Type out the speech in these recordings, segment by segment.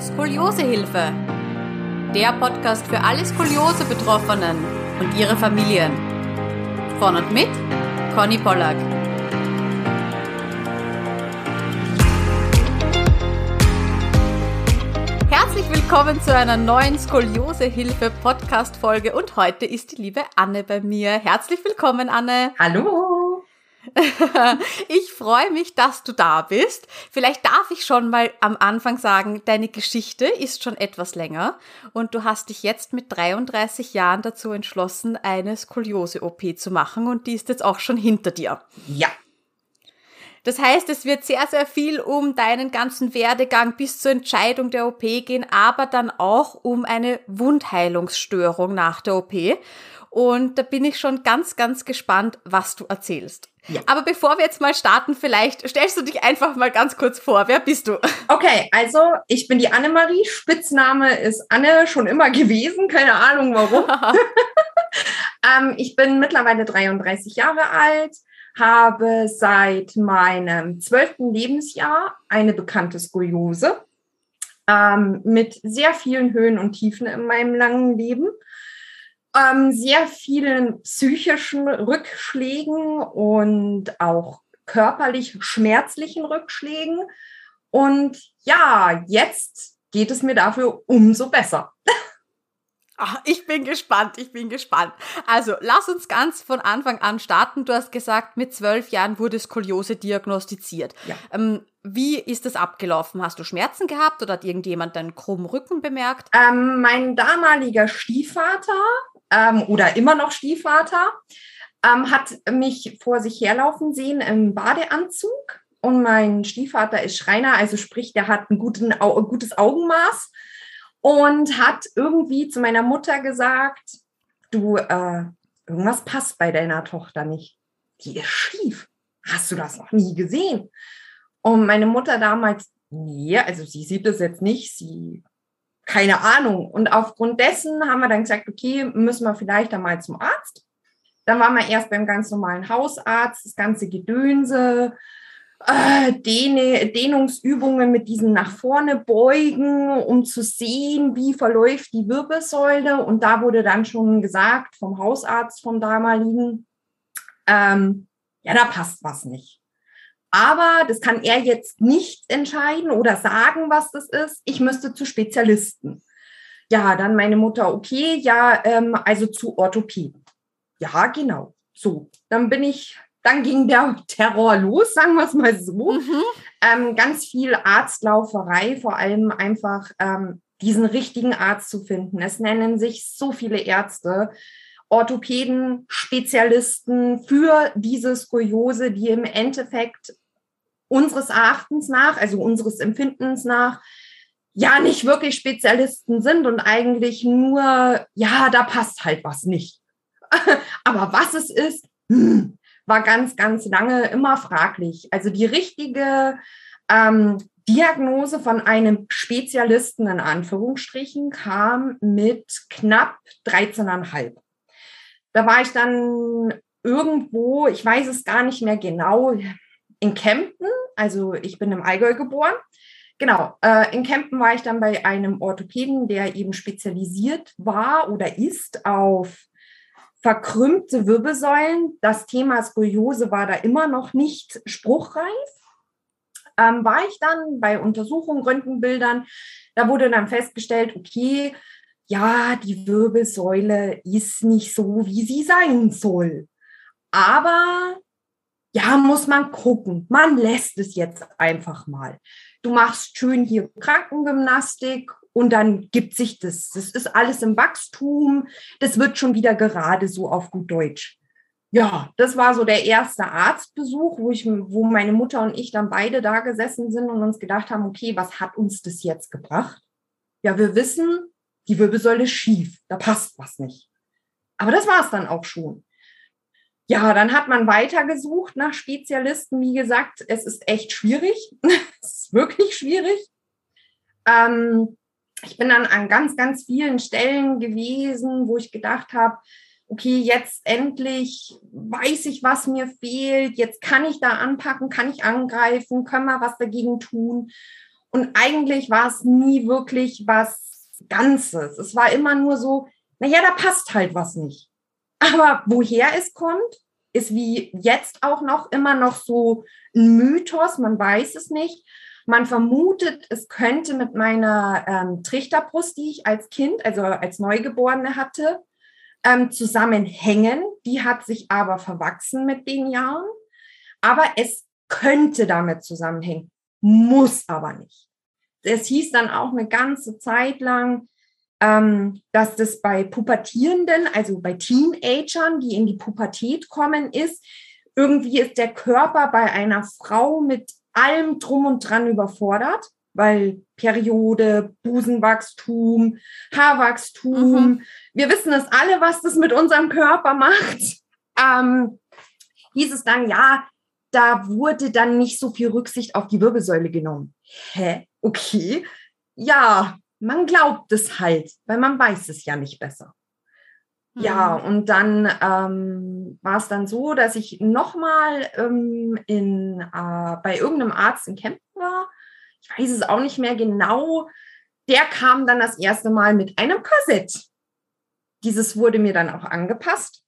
Skoliosehilfe. Der Podcast für alle Skoliose-Betroffenen und ihre Familien. Von und mit Conny Pollack. Herzlich willkommen zu einer neuen Skoliosehilfe-Podcast-Folge und heute ist die liebe Anne bei mir. Herzlich willkommen, Anne. Hallo. ich freue mich, dass du da bist. Vielleicht darf ich schon mal am Anfang sagen, deine Geschichte ist schon etwas länger und du hast dich jetzt mit 33 Jahren dazu entschlossen, eine Skoliose-OP zu machen und die ist jetzt auch schon hinter dir. Ja. Das heißt, es wird sehr, sehr viel um deinen ganzen Werdegang bis zur Entscheidung der OP gehen, aber dann auch um eine Wundheilungsstörung nach der OP. Und da bin ich schon ganz, ganz gespannt, was du erzählst. Ja. Aber bevor wir jetzt mal starten, vielleicht stellst du dich einfach mal ganz kurz vor. Wer bist du? Okay, also ich bin die Annemarie. Spitzname ist Anne schon immer gewesen. Keine Ahnung warum. ähm, ich bin mittlerweile 33 Jahre alt, habe seit meinem zwölften Lebensjahr eine bekannte Skoliose ähm, mit sehr vielen Höhen und Tiefen in meinem langen Leben ähm, sehr vielen psychischen Rückschlägen und auch körperlich schmerzlichen Rückschlägen. Und ja, jetzt geht es mir dafür umso besser. Ach, ich bin gespannt, ich bin gespannt. Also, lass uns ganz von Anfang an starten. Du hast gesagt, mit zwölf Jahren wurde Skoliose diagnostiziert. Ja. Ähm, wie ist das abgelaufen? Hast du Schmerzen gehabt oder hat irgendjemand deinen krummen Rücken bemerkt? Ähm, mein damaliger Stiefvater ähm, oder immer noch Stiefvater, ähm, hat mich vor sich herlaufen sehen im Badeanzug. Und mein Stiefvater ist Schreiner, also sprich, der hat ein guten, gutes Augenmaß und hat irgendwie zu meiner Mutter gesagt, du, äh, irgendwas passt bei deiner Tochter nicht. Die ist schief. Hast du das noch nie gesehen? Und meine Mutter damals, nee, also sie sieht es jetzt nicht, sie keine Ahnung. Und aufgrund dessen haben wir dann gesagt, okay, müssen wir vielleicht einmal zum Arzt. Dann waren wir erst beim ganz normalen Hausarzt, das ganze Gedönse, äh, Dehne, Dehnungsübungen mit diesem nach vorne beugen, um zu sehen, wie verläuft die Wirbelsäule. Und da wurde dann schon gesagt vom Hausarzt, vom damaligen, ähm, ja, da passt was nicht. Aber das kann er jetzt nicht entscheiden oder sagen, was das ist. Ich müsste zu Spezialisten. Ja, dann meine Mutter, okay, ja, ähm, also zu Orthopäden. Ja, genau. So, dann bin ich, dann ging der Terror los, sagen wir es mal so. Mhm. Ähm, ganz viel Arztlauferei, vor allem einfach ähm, diesen richtigen Arzt zu finden. Es nennen sich so viele Ärzte. Orthopäden, Spezialisten für diese Skoliose, die im Endeffekt unseres Erachtens nach, also unseres Empfindens nach, ja nicht wirklich Spezialisten sind und eigentlich nur, ja, da passt halt was nicht. Aber was es ist, hm, war ganz, ganz lange immer fraglich. Also die richtige ähm, Diagnose von einem Spezialisten in Anführungsstrichen kam mit knapp 13,5. Da war ich dann irgendwo, ich weiß es gar nicht mehr genau, in Kempten, also ich bin im Allgäu geboren. Genau, äh, in Kempten war ich dann bei einem Orthopäden, der eben spezialisiert war oder ist auf verkrümmte Wirbelsäulen. Das Thema Skoliose war da immer noch nicht spruchreif. Ähm, war ich dann bei Untersuchungen, Röntgenbildern, da wurde dann festgestellt, okay, ja, die Wirbelsäule ist nicht so, wie sie sein soll. Aber ja, muss man gucken. Man lässt es jetzt einfach mal. Du machst schön hier Krankengymnastik und dann gibt sich das. Das ist alles im Wachstum. Das wird schon wieder gerade so auf gut Deutsch. Ja, das war so der erste Arztbesuch, wo ich, wo meine Mutter und ich dann beide da gesessen sind und uns gedacht haben, okay, was hat uns das jetzt gebracht? Ja, wir wissen, die Wirbelsäule schief, da passt was nicht. Aber das war es dann auch schon. Ja, dann hat man weitergesucht nach Spezialisten. Wie gesagt, es ist echt schwierig. es ist wirklich schwierig. Ähm, ich bin dann an ganz, ganz vielen Stellen gewesen, wo ich gedacht habe, okay, jetzt endlich weiß ich, was mir fehlt. Jetzt kann ich da anpacken, kann ich angreifen, können wir was dagegen tun. Und eigentlich war es nie wirklich was Ganzes. Es war immer nur so, naja, da passt halt was nicht. Aber woher es kommt, ist wie jetzt auch noch immer noch so ein Mythos, man weiß es nicht. Man vermutet, es könnte mit meiner ähm, Trichterbrust, die ich als Kind, also als Neugeborene hatte, ähm, zusammenhängen. Die hat sich aber verwachsen mit den Jahren. Aber es könnte damit zusammenhängen, muss aber nicht. Es hieß dann auch eine ganze Zeit lang, ähm, dass das bei Pubertierenden, also bei Teenagern, die in die Pubertät kommen, ist, irgendwie ist der Körper bei einer Frau mit allem drum und dran überfordert, weil Periode, Busenwachstum, Haarwachstum, mhm. wir wissen es alle, was das mit unserem Körper macht. Ähm, hieß es dann, ja, da wurde dann nicht so viel Rücksicht auf die Wirbelsäule genommen. Hä? Okay. Ja, man glaubt es halt, weil man weiß es ja nicht besser. Mhm. Ja, und dann ähm, war es dann so, dass ich nochmal ähm, in, äh, bei irgendeinem Arzt in Kempten war. Ich weiß es auch nicht mehr genau. Der kam dann das erste Mal mit einem Korsett. Dieses wurde mir dann auch angepasst.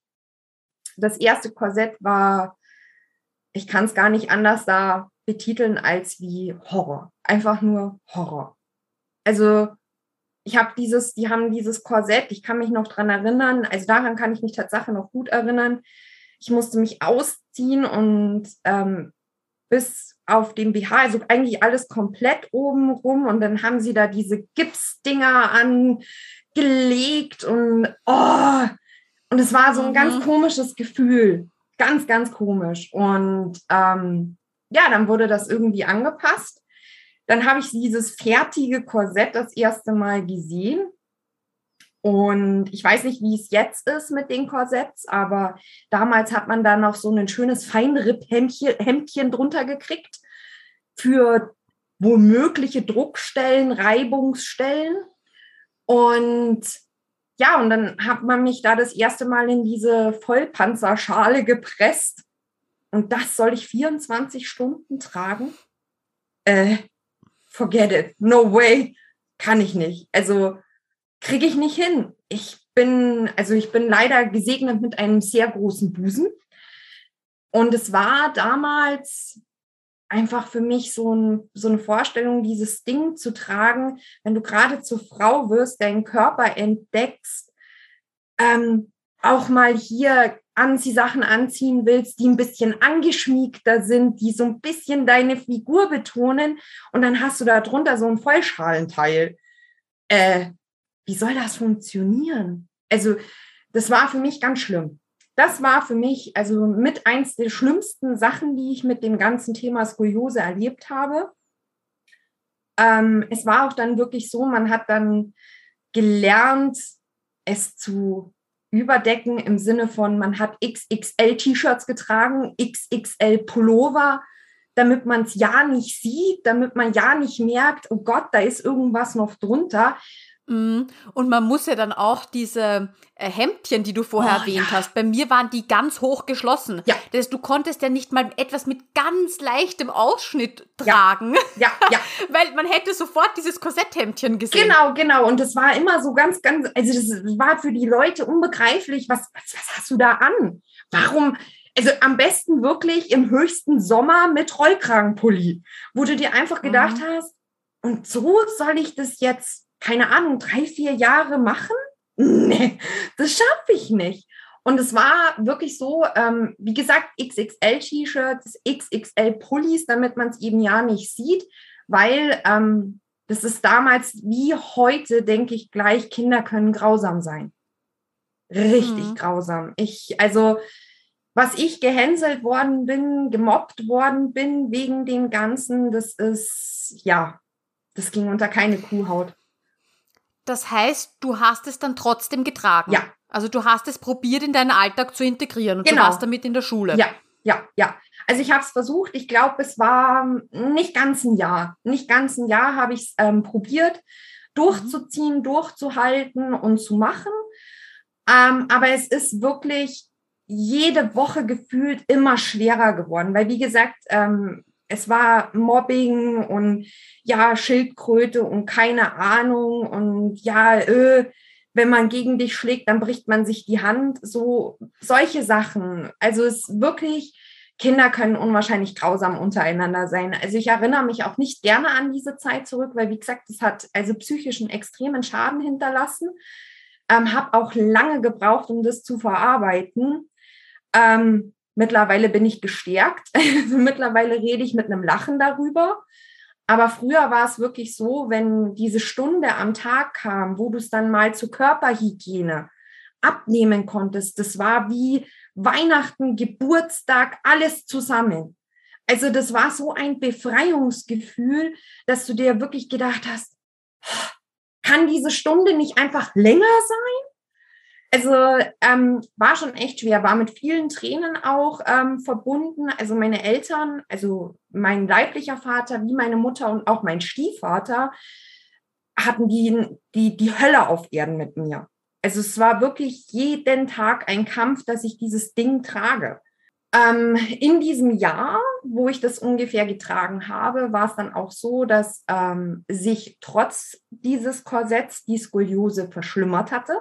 Das erste Korsett war, ich kann es gar nicht anders da betiteln als wie Horror. Einfach nur Horror. Also ich habe dieses, die haben dieses Korsett, ich kann mich noch dran erinnern, also daran kann ich mich tatsächlich noch gut erinnern. Ich musste mich ausziehen und ähm, bis auf den BH, also eigentlich alles komplett oben rum und dann haben sie da diese Gipsdinger angelegt und oh, und es war so ein mhm. ganz komisches Gefühl, ganz, ganz komisch. Und ähm, ja, dann wurde das irgendwie angepasst dann habe ich dieses fertige Korsett das erste Mal gesehen. Und ich weiß nicht, wie es jetzt ist mit den Korsetts, aber damals hat man da noch so ein schönes Feinripp-Hemdchen drunter gekriegt für womögliche Druckstellen, Reibungsstellen. Und ja, und dann hat man mich da das erste Mal in diese Vollpanzerschale gepresst. Und das soll ich 24 Stunden tragen? Äh, forget it, no way, kann ich nicht. Also kriege ich nicht hin. Ich bin, also ich bin leider gesegnet mit einem sehr großen Busen. Und es war damals einfach für mich so, ein, so eine Vorstellung, dieses Ding zu tragen, wenn du gerade zur Frau wirst, deinen Körper entdeckst, ähm, auch mal hier Anziehsachen anziehen willst, die ein bisschen angeschmiegter sind, die so ein bisschen deine Figur betonen und dann hast du da drunter so ein Vollschalenteil. Äh, wie soll das funktionieren? Also, das war für mich ganz schlimm. Das war für mich also mit eins der schlimmsten Sachen, die ich mit dem ganzen Thema Skoliose erlebt habe. Ähm, es war auch dann wirklich so, man hat dann gelernt, es zu überdecken im Sinne von, man hat XXL-T-Shirts getragen, XXL-Pullover, damit man es ja nicht sieht, damit man ja nicht merkt, oh Gott, da ist irgendwas noch drunter. Mhm. Und man muss ja dann auch diese äh, Hemdchen, die du vorher oh, erwähnt ja. hast, bei mir waren die ganz hoch geschlossen. Ja. Das heißt, du konntest ja nicht mal etwas mit ganz leichtem Ausschnitt tragen. Ja, ja. ja. Weil man hätte sofort dieses Korsetthemdchen gesehen. Genau, genau. Und das war immer so ganz, ganz, also das war für die Leute unbegreiflich. Was, was, was hast du da an? Warum? Also am besten wirklich im höchsten Sommer mit Rollkragenpulli, wo du dir einfach gedacht mhm. hast, und so soll ich das jetzt keine Ahnung, drei, vier Jahre machen? Nee, das schaffe ich nicht. Und es war wirklich so, ähm, wie gesagt, XXL-T-Shirts, XXL-Pullis, damit man es eben ja nicht sieht, weil ähm, das ist damals wie heute, denke ich gleich, Kinder können grausam sein. Richtig mhm. grausam. Ich, also, was ich gehänselt worden bin, gemobbt worden bin wegen dem Ganzen, das ist, ja, das ging unter keine Kuhhaut. Das heißt, du hast es dann trotzdem getragen. Ja. Also du hast es probiert, in deinen Alltag zu integrieren und genau. du warst damit in der Schule. Ja, ja, ja. Also ich habe es versucht. Ich glaube, es war nicht ganz ein Jahr. Nicht ganz ein Jahr habe ich es ähm, probiert, durchzuziehen, mhm. durchzuhalten und zu machen. Ähm, aber es ist wirklich jede Woche gefühlt immer schwerer geworden, weil wie gesagt, ähm, es war Mobbing und ja, Schildkröte und keine Ahnung und ja, äh, wenn man gegen dich schlägt, dann bricht man sich die Hand. So solche Sachen. Also es ist wirklich, Kinder können unwahrscheinlich grausam untereinander sein. Also ich erinnere mich auch nicht gerne an diese Zeit zurück, weil wie gesagt, es hat also psychischen extremen Schaden hinterlassen. Ähm, habe auch lange gebraucht, um das zu verarbeiten. Ähm, mittlerweile bin ich gestärkt. mittlerweile rede ich mit einem Lachen darüber. Aber früher war es wirklich so, wenn diese Stunde am Tag kam, wo du es dann mal zur Körperhygiene abnehmen konntest, das war wie Weihnachten, Geburtstag, alles zusammen. Also das war so ein Befreiungsgefühl, dass du dir wirklich gedacht hast, kann diese Stunde nicht einfach länger sein? Also ähm, war schon echt schwer, war mit vielen Tränen auch ähm, verbunden. Also meine Eltern, also mein leiblicher Vater, wie meine Mutter und auch mein Stiefvater hatten die, die, die Hölle auf Erden mit mir. Also es war wirklich jeden Tag ein Kampf, dass ich dieses Ding trage. Ähm, in diesem Jahr, wo ich das ungefähr getragen habe, war es dann auch so, dass ähm, sich trotz dieses Korsetts die Skoliose verschlimmert hatte.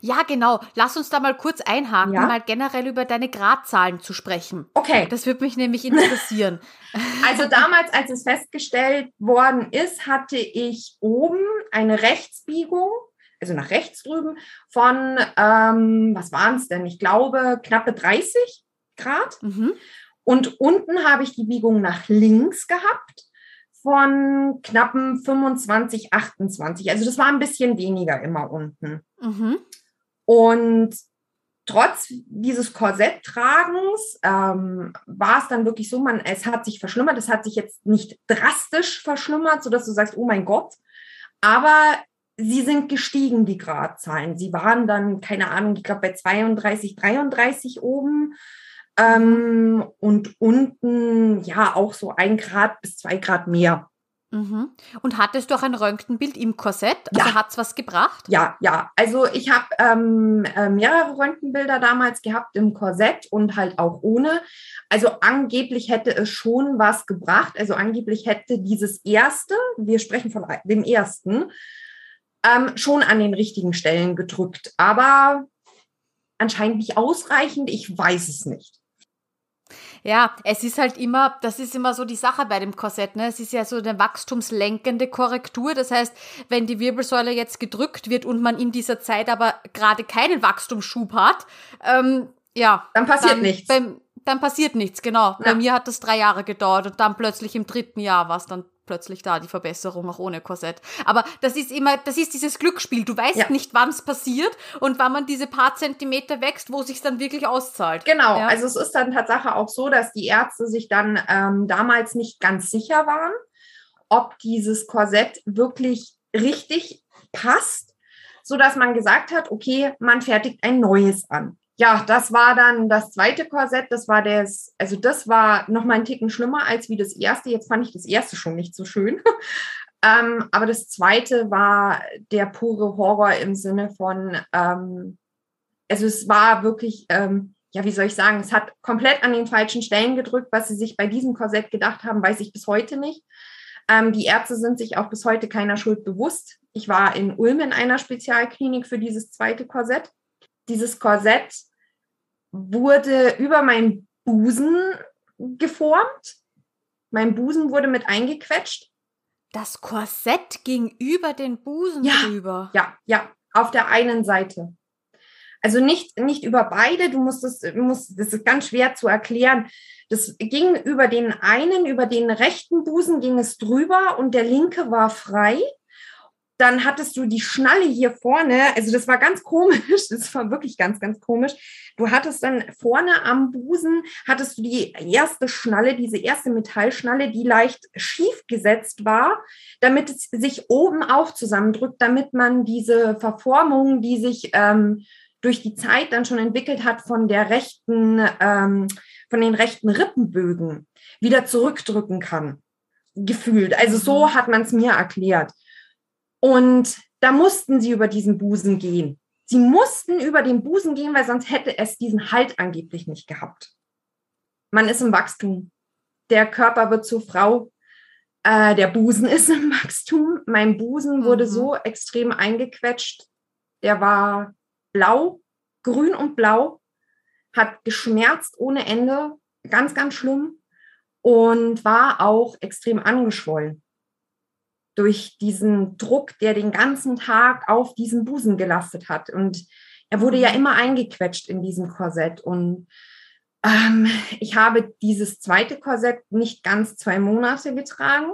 Ja, genau. Lass uns da mal kurz einhaken, ja? mal generell über deine Gradzahlen zu sprechen. Okay. Das würde mich nämlich interessieren. Also damals, als es festgestellt worden ist, hatte ich oben eine Rechtsbiegung, also nach rechts drüben, von, ähm, was waren es denn? Ich glaube, knappe 30 Grad. Mhm. Und unten habe ich die Biegung nach links gehabt von knappen 25, 28. Also das war ein bisschen weniger immer unten. Mhm. Und trotz dieses Korsetttragens ähm, war es dann wirklich so, man, es hat sich verschlimmert, es hat sich jetzt nicht drastisch verschlimmert, sodass du sagst, oh mein Gott, aber sie sind gestiegen, die Gradzahlen. Sie waren dann, keine Ahnung, ich glaube bei 32, 33 oben ähm, und unten ja auch so ein Grad bis zwei Grad mehr. Mhm. Und hattest du auch ein Röntgenbild im Korsett? Also ja. hat es was gebracht? Ja, ja. Also ich habe ähm, äh, mehrere Röntgenbilder damals gehabt im Korsett und halt auch ohne. Also angeblich hätte es schon was gebracht. Also angeblich hätte dieses erste, wir sprechen von dem ersten, ähm, schon an den richtigen Stellen gedrückt. Aber anscheinend nicht ausreichend. Ich weiß es nicht. Ja, es ist halt immer, das ist immer so die Sache bei dem Korsett, ne? Es ist ja so eine wachstumslenkende Korrektur. Das heißt, wenn die Wirbelsäule jetzt gedrückt wird und man in dieser Zeit aber gerade keinen Wachstumsschub hat, ähm, ja. Dann passiert dann nichts. Beim, dann passiert nichts, genau. Ja. Bei mir hat das drei Jahre gedauert und dann plötzlich im dritten Jahr war es dann plötzlich da, die Verbesserung auch ohne Korsett. Aber das ist immer, das ist dieses Glücksspiel. Du weißt ja. nicht, wann es passiert und wann man diese paar Zentimeter wächst, wo sich dann wirklich auszahlt. Genau, ja. also es ist dann Tatsache auch so, dass die Ärzte sich dann ähm, damals nicht ganz sicher waren, ob dieses Korsett wirklich richtig passt, so dass man gesagt hat, okay, man fertigt ein neues an ja, das war dann das zweite Korsett. Das war das, also das war noch mal einen Ticken schlimmer als wie das erste. Jetzt fand ich das erste schon nicht so schön. ähm, aber das zweite war der pure Horror im Sinne von, ähm, also es war wirklich, ähm, ja, wie soll ich sagen, es hat komplett an den falschen Stellen gedrückt. Was sie sich bei diesem Korsett gedacht haben, weiß ich bis heute nicht. Ähm, die Ärzte sind sich auch bis heute keiner Schuld bewusst. Ich war in Ulm in einer Spezialklinik für dieses zweite Korsett. Dieses Korsett wurde über meinen Busen geformt. Mein Busen wurde mit eingequetscht. Das Korsett ging über den Busen ja, drüber. Ja, ja, auf der einen Seite. Also nicht, nicht über beide, du musst es, musst, das ist ganz schwer zu erklären. Das ging über den einen, über den rechten Busen ging es drüber und der linke war frei dann hattest du die Schnalle hier vorne, also das war ganz komisch, das war wirklich ganz, ganz komisch. Du hattest dann vorne am Busen, hattest du die erste Schnalle, diese erste Metallschnalle, die leicht schief gesetzt war, damit es sich oben auch zusammendrückt, damit man diese Verformung, die sich ähm, durch die Zeit dann schon entwickelt hat von der rechten, ähm, von den rechten Rippenbögen, wieder zurückdrücken kann. Gefühlt. Also so mhm. hat man es mir erklärt. Und da mussten sie über diesen Busen gehen. Sie mussten über den Busen gehen, weil sonst hätte es diesen Halt angeblich nicht gehabt. Man ist im Wachstum. der Körper wird zur Frau, äh, der Busen ist im Wachstum. Mein Busen wurde mhm. so extrem eingequetscht. Der war blau, grün und blau, hat geschmerzt ohne Ende, ganz, ganz schlimm und war auch extrem angeschwollen durch diesen Druck, der den ganzen Tag auf diesen Busen gelastet hat. Und er wurde ja mhm. immer eingequetscht in diesem Korsett. Und ähm, ich habe dieses zweite Korsett nicht ganz zwei Monate getragen.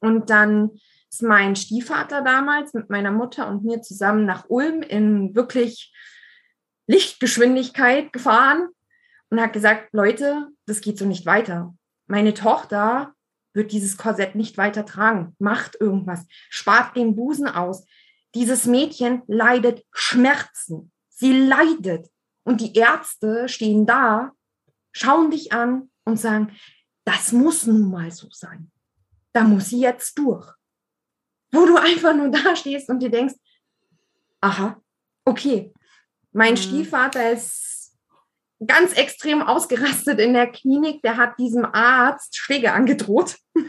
Und dann ist mein Stiefvater damals mit meiner Mutter und mir zusammen nach Ulm in wirklich Lichtgeschwindigkeit gefahren und hat gesagt, Leute, das geht so nicht weiter. Meine Tochter wird dieses Korsett nicht weiter tragen. Macht irgendwas. Spart den Busen aus. Dieses Mädchen leidet Schmerzen. Sie leidet. Und die Ärzte stehen da, schauen dich an und sagen, das muss nun mal so sein. Da muss sie jetzt durch. Wo du einfach nur da stehst und dir denkst, aha, okay, mein mhm. Stiefvater ist ganz extrem ausgerastet in der Klinik. Der hat diesem Arzt Schläge angedroht.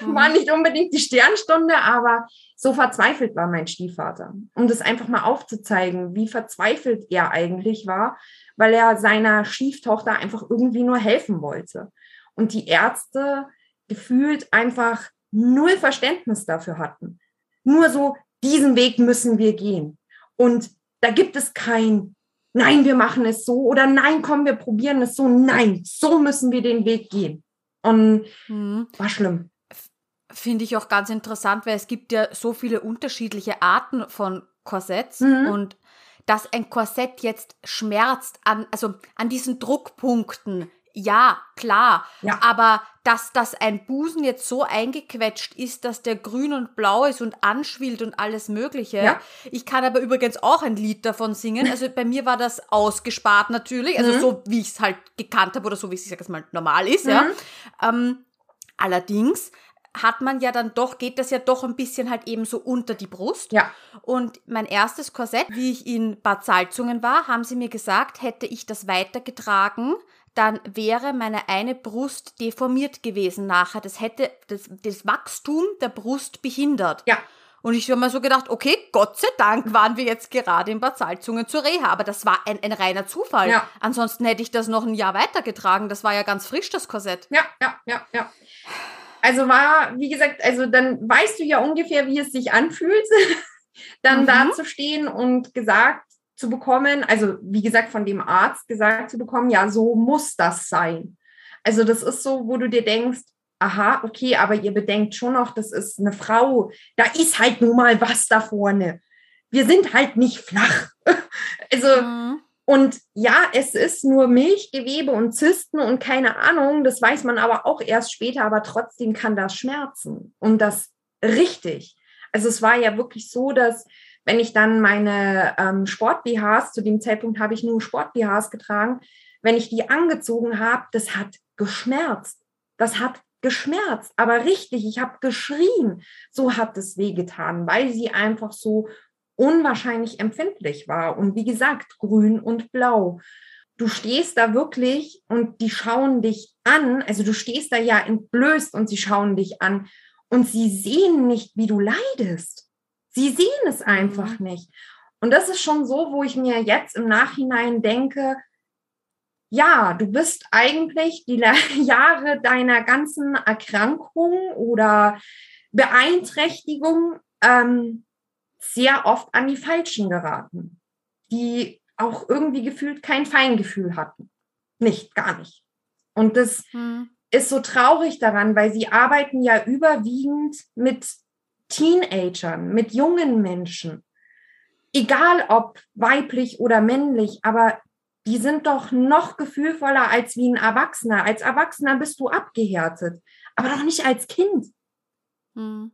Mhm. war nicht unbedingt die Sternstunde, aber so verzweifelt war mein Stiefvater. Um das einfach mal aufzuzeigen, wie verzweifelt er eigentlich war, weil er seiner Stieftochter einfach irgendwie nur helfen wollte. Und die Ärzte gefühlt einfach null Verständnis dafür hatten. Nur so, diesen Weg müssen wir gehen. Und da gibt es kein nein, wir machen es so oder nein, komm, wir probieren es so. Nein, so müssen wir den Weg gehen. Und mhm. war schlimm. Finde ich auch ganz interessant, weil es gibt ja so viele unterschiedliche Arten von Korsetts mhm. und dass ein Korsett jetzt schmerzt an, also an diesen Druckpunkten ja, klar. Ja. Aber dass das ein Busen jetzt so eingequetscht ist, dass der grün und blau ist und anschwillt und alles Mögliche. Ja. Ich kann aber übrigens auch ein Lied davon singen. Also bei mir war das ausgespart natürlich. Also mhm. so, wie ich es halt gekannt habe oder so, wie es, ich sag jetzt mal, normal ist, mhm. ja. Ähm, allerdings hat man ja dann doch, geht das ja doch ein bisschen halt eben so unter die Brust. Ja. Und mein erstes Korsett, wie ich in Bad Salzungen war, haben sie mir gesagt, hätte ich das weitergetragen, dann wäre meine eine Brust deformiert gewesen nachher. Das hätte das, das Wachstum der Brust behindert. Ja. Und ich habe mir so gedacht, okay, Gott sei Dank waren wir jetzt gerade in Bad Salzungen zur Reha. Aber das war ein, ein reiner Zufall. Ja. Ansonsten hätte ich das noch ein Jahr weitergetragen. Das war ja ganz frisch, das Korsett. Ja, ja, ja, ja. Also war, wie gesagt, also dann weißt du ja ungefähr, wie es sich anfühlt, dann mhm. da zu stehen und gesagt zu bekommen, also wie gesagt, von dem Arzt gesagt zu bekommen, ja, so muss das sein. Also das ist so, wo du dir denkst, aha, okay, aber ihr bedenkt schon noch, das ist eine Frau, da ist halt nun mal was da vorne. Wir sind halt nicht flach. also, mhm. und ja, es ist nur Milchgewebe und Zysten und keine Ahnung, das weiß man aber auch erst später, aber trotzdem kann das schmerzen und das richtig. Also es war ja wirklich so, dass wenn ich dann meine ähm, Sport-BHs, zu dem Zeitpunkt habe ich nur Sport-BHs getragen, wenn ich die angezogen habe, das hat geschmerzt. Das hat geschmerzt, aber richtig, ich habe geschrien. So hat es wehgetan, weil sie einfach so unwahrscheinlich empfindlich war. Und wie gesagt, grün und blau. Du stehst da wirklich und die schauen dich an. Also du stehst da ja entblößt und sie schauen dich an und sie sehen nicht, wie du leidest. Sie sehen es einfach mhm. nicht. Und das ist schon so, wo ich mir jetzt im Nachhinein denke, ja, du bist eigentlich die Jahre deiner ganzen Erkrankung oder Beeinträchtigung ähm, sehr oft an die Falschen geraten, die auch irgendwie gefühlt kein Feingefühl hatten. Nicht, gar nicht. Und das hm. ist so traurig daran, weil sie arbeiten ja überwiegend mit Teenagern, mit jungen Menschen, egal ob weiblich oder männlich, aber die sind doch noch gefühlvoller als wie ein Erwachsener. Als Erwachsener bist du abgehärtet, aber doch nicht als Kind. Hm.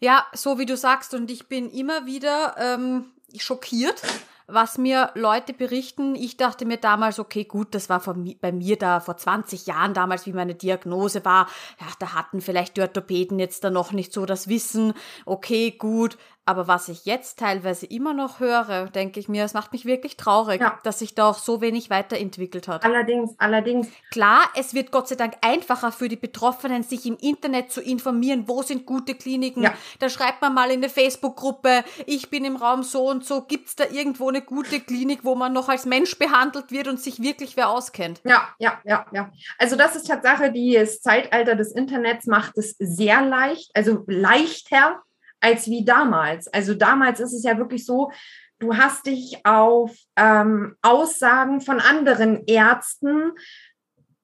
Ja, so wie du sagst, und ich bin immer wieder ähm, schockiert, was mir Leute berichten. Ich dachte mir damals, okay, gut, das war bei mir da vor 20 Jahren damals, wie meine Diagnose war. Ja, da hatten vielleicht die Orthopäden jetzt da noch nicht so das Wissen. Okay, gut. Aber was ich jetzt teilweise immer noch höre, denke ich mir, es macht mich wirklich traurig, ja. dass sich da auch so wenig weiterentwickelt hat. Allerdings, allerdings. Klar, es wird Gott sei Dank einfacher für die Betroffenen, sich im Internet zu informieren, wo sind gute Kliniken. Ja. Da schreibt man mal in eine Facebook-Gruppe, ich bin im Raum so und so, gibt's da irgendwo eine gute Klinik, wo man noch als Mensch behandelt wird und sich wirklich wer auskennt? Ja, ja, ja, ja. Also das ist Tatsache, die das Zeitalter des Internets macht es sehr leicht, also leichter als wie damals. Also damals ist es ja wirklich so, du hast dich auf ähm, Aussagen von anderen Ärzten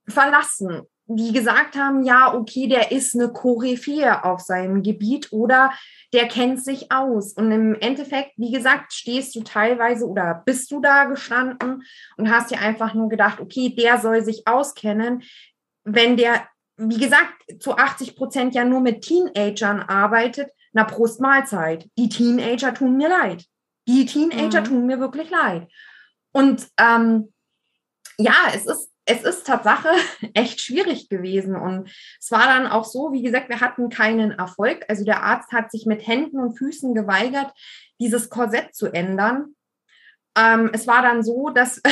verlassen, die gesagt haben, ja, okay, der ist eine Koryphäe auf seinem Gebiet oder der kennt sich aus. Und im Endeffekt, wie gesagt, stehst du teilweise oder bist du da gestanden und hast dir einfach nur gedacht, okay, der soll sich auskennen. Wenn der, wie gesagt, zu 80 Prozent ja nur mit Teenagern arbeitet, na Prost Mahlzeit. Die Teenager tun mir leid. Die Teenager mhm. tun mir wirklich leid. Und ähm, ja, es ist, es ist Tatsache echt schwierig gewesen. Und es war dann auch so, wie gesagt, wir hatten keinen Erfolg. Also der Arzt hat sich mit Händen und Füßen geweigert, dieses Korsett zu ändern. Ähm, es war dann so, dass,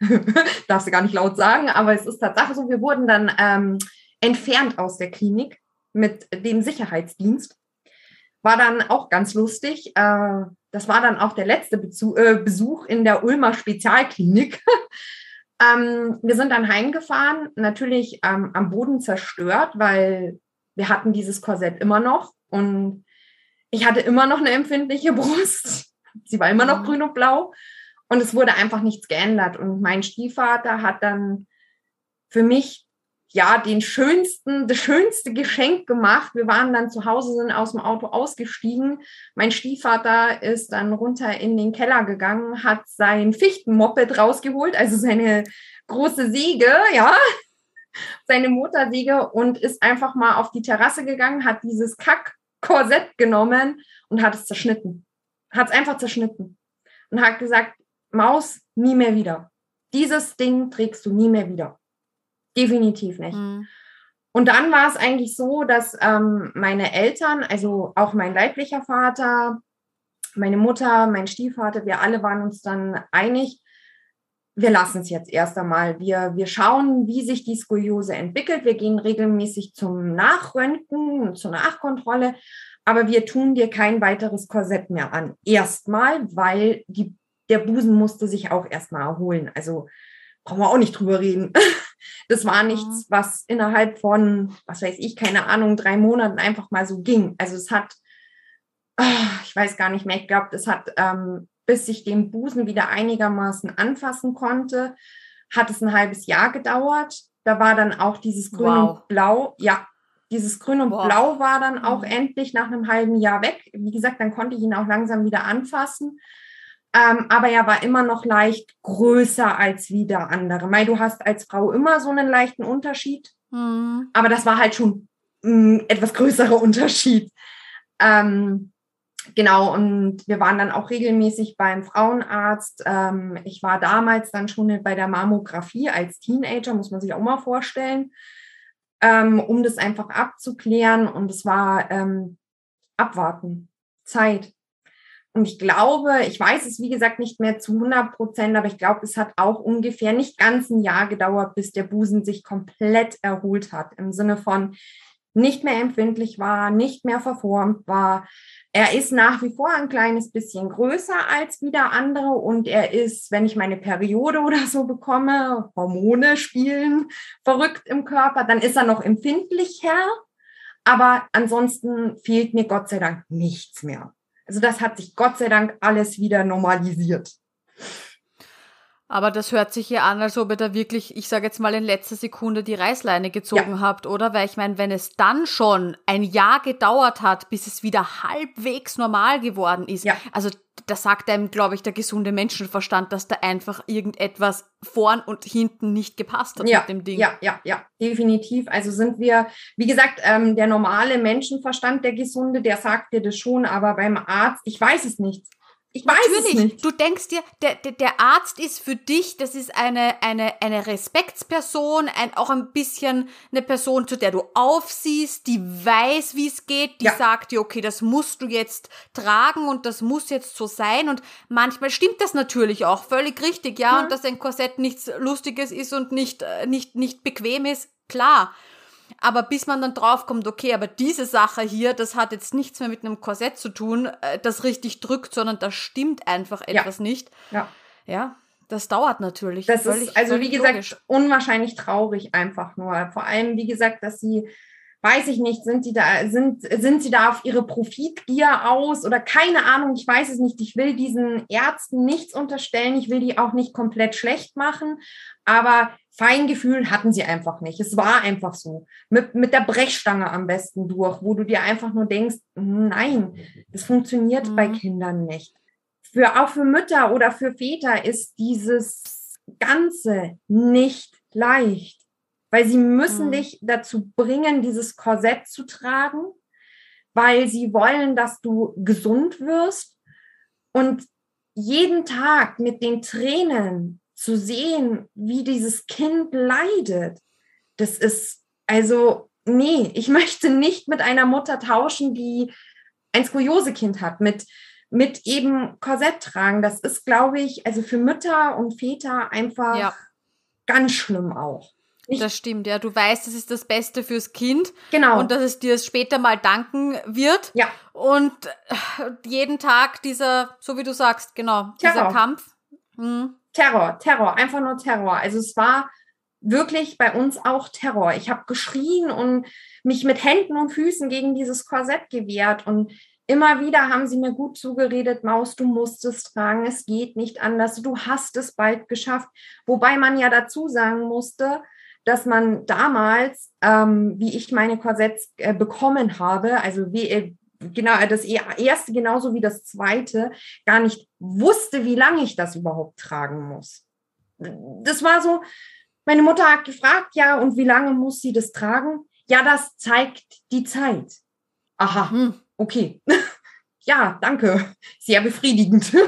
darfst du gar nicht laut sagen, aber es ist Tatsache so, wir wurden dann ähm, entfernt aus der Klinik mit dem Sicherheitsdienst. War dann auch ganz lustig. Äh, das war dann auch der letzte äh, Besuch in der Ulmer Spezialklinik. ähm, wir sind dann heimgefahren, natürlich ähm, am Boden zerstört, weil wir hatten dieses Korsett immer noch und ich hatte immer noch eine empfindliche Brust. Sie war immer noch mhm. grün und blau und es wurde einfach nichts geändert. Und mein Stiefvater hat dann für mich ja, den schönsten, das schönste Geschenk gemacht. Wir waren dann zu Hause, sind aus dem Auto ausgestiegen. Mein Stiefvater ist dann runter in den Keller gegangen, hat sein Fichtenmoped rausgeholt, also seine große Säge, ja, seine Motorsäge und ist einfach mal auf die Terrasse gegangen, hat dieses Kack-Korsett genommen und hat es zerschnitten. Hat es einfach zerschnitten und hat gesagt, Maus, nie mehr wieder. Dieses Ding trägst du nie mehr wieder. Definitiv nicht. Mhm. Und dann war es eigentlich so, dass ähm, meine Eltern, also auch mein leiblicher Vater, meine Mutter, mein Stiefvater, wir alle waren uns dann einig, wir lassen es jetzt erst einmal. Wir, wir schauen, wie sich die Skoliose entwickelt. Wir gehen regelmäßig zum Nachröntgen, zur Nachkontrolle, aber wir tun dir kein weiteres Korsett mehr an. Erstmal, weil die, der Busen musste sich auch erstmal erholen. Also brauchen wir auch nicht drüber reden. Das war nichts, was innerhalb von, was weiß ich, keine Ahnung, drei Monaten einfach mal so ging. Also es hat, ah, ich weiß gar nicht mehr, ich glaube, das hat, ähm, bis ich den Busen wieder einigermaßen anfassen konnte, hat es ein halbes Jahr gedauert. Da war dann auch dieses Grün wow. und Blau, ja, dieses Grün und wow. Blau war dann auch mhm. endlich nach einem halben Jahr weg. Wie gesagt, dann konnte ich ihn auch langsam wieder anfassen. Ähm, aber er war immer noch leicht größer als wie der andere. Weil du hast als Frau immer so einen leichten Unterschied. Mhm. Aber das war halt schon ein etwas größerer Unterschied. Ähm, genau, und wir waren dann auch regelmäßig beim Frauenarzt. Ähm, ich war damals dann schon bei der Mammographie als Teenager, muss man sich auch mal vorstellen, ähm, um das einfach abzuklären. Und es war ähm, abwarten, Zeit. Und ich glaube, ich weiß es wie gesagt nicht mehr zu 100 Prozent, aber ich glaube, es hat auch ungefähr nicht ganz ein Jahr gedauert, bis der Busen sich komplett erholt hat. Im Sinne von nicht mehr empfindlich war, nicht mehr verformt war. Er ist nach wie vor ein kleines bisschen größer als wieder andere und er ist, wenn ich meine Periode oder so bekomme, Hormone spielen verrückt im Körper, dann ist er noch empfindlicher. Aber ansonsten fehlt mir Gott sei Dank nichts mehr. Also das hat sich Gott sei Dank alles wieder normalisiert. Aber das hört sich hier an, als ob ihr da wirklich, ich sage jetzt mal in letzter Sekunde die Reißleine gezogen ja. habt, oder? Weil ich meine, wenn es dann schon ein Jahr gedauert hat, bis es wieder halbwegs normal geworden ist, ja. also da sagt einem, glaube ich, der gesunde Menschenverstand, dass da einfach irgendetwas vorn und hinten nicht gepasst hat ja, mit dem Ding. Ja, ja, ja, definitiv. Also sind wir, wie gesagt, ähm, der normale Menschenverstand, der gesunde, der sagt dir das schon, aber beim Arzt, ich weiß es nicht. Ich weiß Natürlich. es nicht. Du denkst dir, der, der, der Arzt ist für dich, das ist eine, eine, eine Respektsperson, ein, auch ein bisschen eine Person, zu der du aufsiehst, die weiß, wie es geht, die ja. sagt dir, okay, das musst du jetzt tragen und das muss jetzt so sein. Und manchmal stimmt das natürlich auch, völlig richtig, ja, mhm. und dass ein Korsett nichts Lustiges ist und nicht, äh, nicht, nicht bequem ist, klar. Aber bis man dann draufkommt, okay, aber diese Sache hier, das hat jetzt nichts mehr mit einem Korsett zu tun, äh, das richtig drückt, sondern das stimmt einfach etwas ja. nicht. Ja. Ja, das dauert natürlich. Das völlig, ist also, wie gesagt, logisch. unwahrscheinlich traurig einfach nur. Vor allem, wie gesagt, dass sie weiß ich nicht, sind die da, sind, sind sie da auf ihre Profitgier aus oder keine Ahnung, ich weiß es nicht. Ich will diesen Ärzten nichts unterstellen, ich will die auch nicht komplett schlecht machen, aber Feingefühl hatten sie einfach nicht. Es war einfach so. Mit, mit der Brechstange am besten durch, wo du dir einfach nur denkst, nein, das funktioniert mhm. bei Kindern nicht. Für, auch für Mütter oder für Väter ist dieses Ganze nicht leicht weil sie müssen mhm. dich dazu bringen, dieses Korsett zu tragen, weil sie wollen, dass du gesund wirst und jeden Tag mit den Tränen zu sehen, wie dieses Kind leidet, das ist also, nee, ich möchte nicht mit einer Mutter tauschen, die ein Skoliose-Kind hat, mit, mit eben Korsett tragen. Das ist, glaube ich, also für Mütter und Väter einfach ja. ganz schlimm auch. Ich, das stimmt, ja. Du weißt, das ist das Beste fürs Kind. Genau. Und dass es dir später mal danken wird. Ja. Und äh, jeden Tag dieser, so wie du sagst, genau, dieser Kampf. Mhm. Terror, Terror, einfach nur Terror. Also es war wirklich bei uns auch Terror. Ich habe geschrien und mich mit Händen und Füßen gegen dieses Korsett gewehrt und immer wieder haben sie mir gut zugeredet, Maus, du musst es tragen, es geht nicht anders, du hast es bald geschafft. Wobei man ja dazu sagen musste, dass man damals, ähm, wie ich meine Korsetts äh, bekommen habe, also wie, genau das e-, erste genauso wie das zweite, gar nicht wusste, wie lange ich das überhaupt tragen muss. Das war so, meine Mutter hat gefragt, ja, und wie lange muss sie das tragen? Ja, das zeigt die Zeit. Aha, hm. okay. ja, danke. Sehr befriedigend.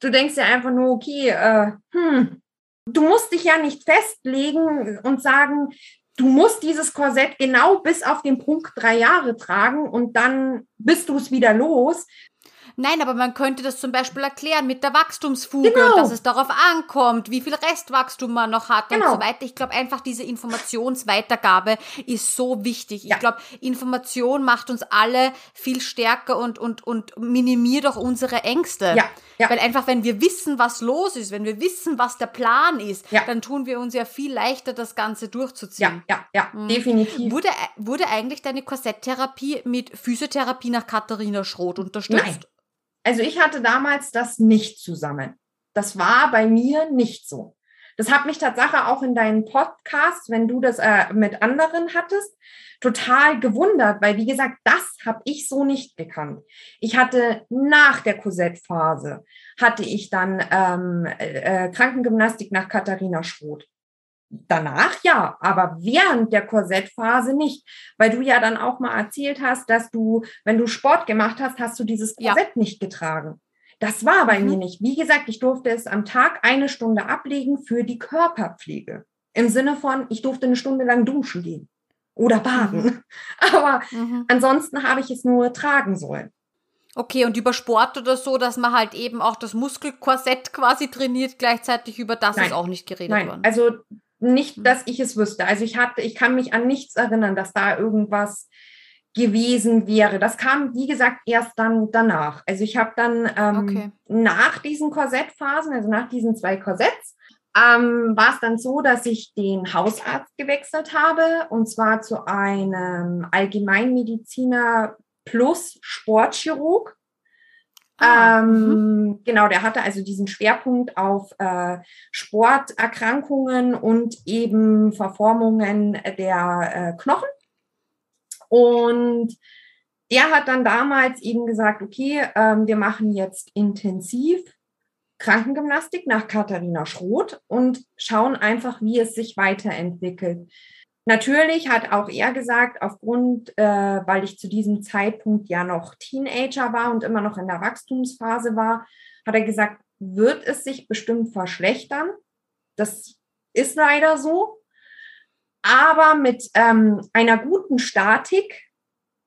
Du denkst ja einfach nur, okay, äh, hm, Du musst dich ja nicht festlegen und sagen, du musst dieses Korsett genau bis auf den Punkt drei Jahre tragen und dann bist du es wieder los, Nein, aber man könnte das zum Beispiel erklären mit der Wachstumsfuge, genau. dass es darauf ankommt, wie viel Restwachstum man noch hat genau. und so weiter. Ich glaube einfach, diese Informationsweitergabe ist so wichtig. Ja. Ich glaube, Information macht uns alle viel stärker und, und, und minimiert auch unsere Ängste. Ja. Ja. Weil einfach, wenn wir wissen, was los ist, wenn wir wissen, was der Plan ist, ja. dann tun wir uns ja viel leichter, das Ganze durchzuziehen. Ja, ja, ja, mhm. definitiv. Wurde, wurde eigentlich deine Korsetttherapie mit Physiotherapie nach Katharina Schroth unterstützt? Nein. Also ich hatte damals das nicht zusammen. Das war bei mir nicht so. Das hat mich tatsächlich auch in deinen Podcasts, wenn du das äh, mit anderen hattest, total gewundert, weil wie gesagt, das habe ich so nicht gekannt. Ich hatte nach der Korsettphase hatte ich dann ähm, äh, Krankengymnastik nach Katharina Schroth. Danach ja, aber während der Korsettphase nicht, weil du ja dann auch mal erzählt hast, dass du, wenn du Sport gemacht hast, hast du dieses Korsett ja. nicht getragen. Das war bei mhm. mir nicht. Wie gesagt, ich durfte es am Tag eine Stunde ablegen für die Körperpflege. Im Sinne von, ich durfte eine Stunde lang duschen gehen oder baden. Mhm. Aber mhm. ansonsten habe ich es nur tragen sollen. Okay, und über Sport oder so, dass man halt eben auch das Muskelkorsett quasi trainiert, gleichzeitig über das Nein. ist auch nicht geredet Nein. worden. Also nicht, hm. dass ich es wüsste. Also ich hatte, ich kann mich an nichts erinnern, dass da irgendwas gewesen wäre. Das kam, wie gesagt, erst dann danach. Also ich habe dann ähm, okay. nach diesen Korsettphasen, also nach diesen zwei Korsetts, ähm, war es dann so, dass ich den Hausarzt gewechselt habe und zwar zu einem Allgemeinmediziner plus Sportchirurg. Ah, ähm, mhm. Genau, der hatte also diesen Schwerpunkt auf äh, Sporterkrankungen und eben Verformungen der äh, Knochen. Und der hat dann damals eben gesagt, okay, ähm, wir machen jetzt intensiv Krankengymnastik nach Katharina Schroth und schauen einfach, wie es sich weiterentwickelt. Natürlich hat auch er gesagt, aufgrund, äh, weil ich zu diesem Zeitpunkt ja noch Teenager war und immer noch in der Wachstumsphase war, hat er gesagt, wird es sich bestimmt verschlechtern. Das ist leider so. Aber mit ähm, einer guten Statik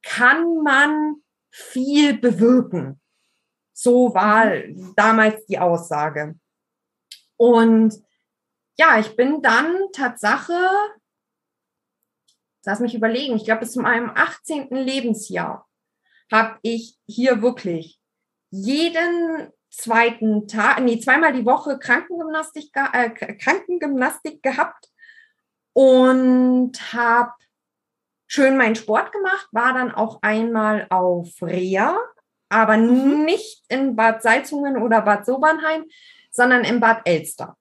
kann man viel bewirken. So war damals die Aussage. Und ja, ich bin dann Tatsache, lass mich überlegen, ich glaube, bis zu meinem 18. Lebensjahr habe ich hier wirklich jeden zweiten Tag, nee, zweimal die Woche Krankengymnastik, äh, Krankengymnastik gehabt und habe schön meinen Sport gemacht, war dann auch einmal auf Rea, aber mhm. nicht in Bad Salzungen oder Bad Sobernheim, sondern in Bad Elster.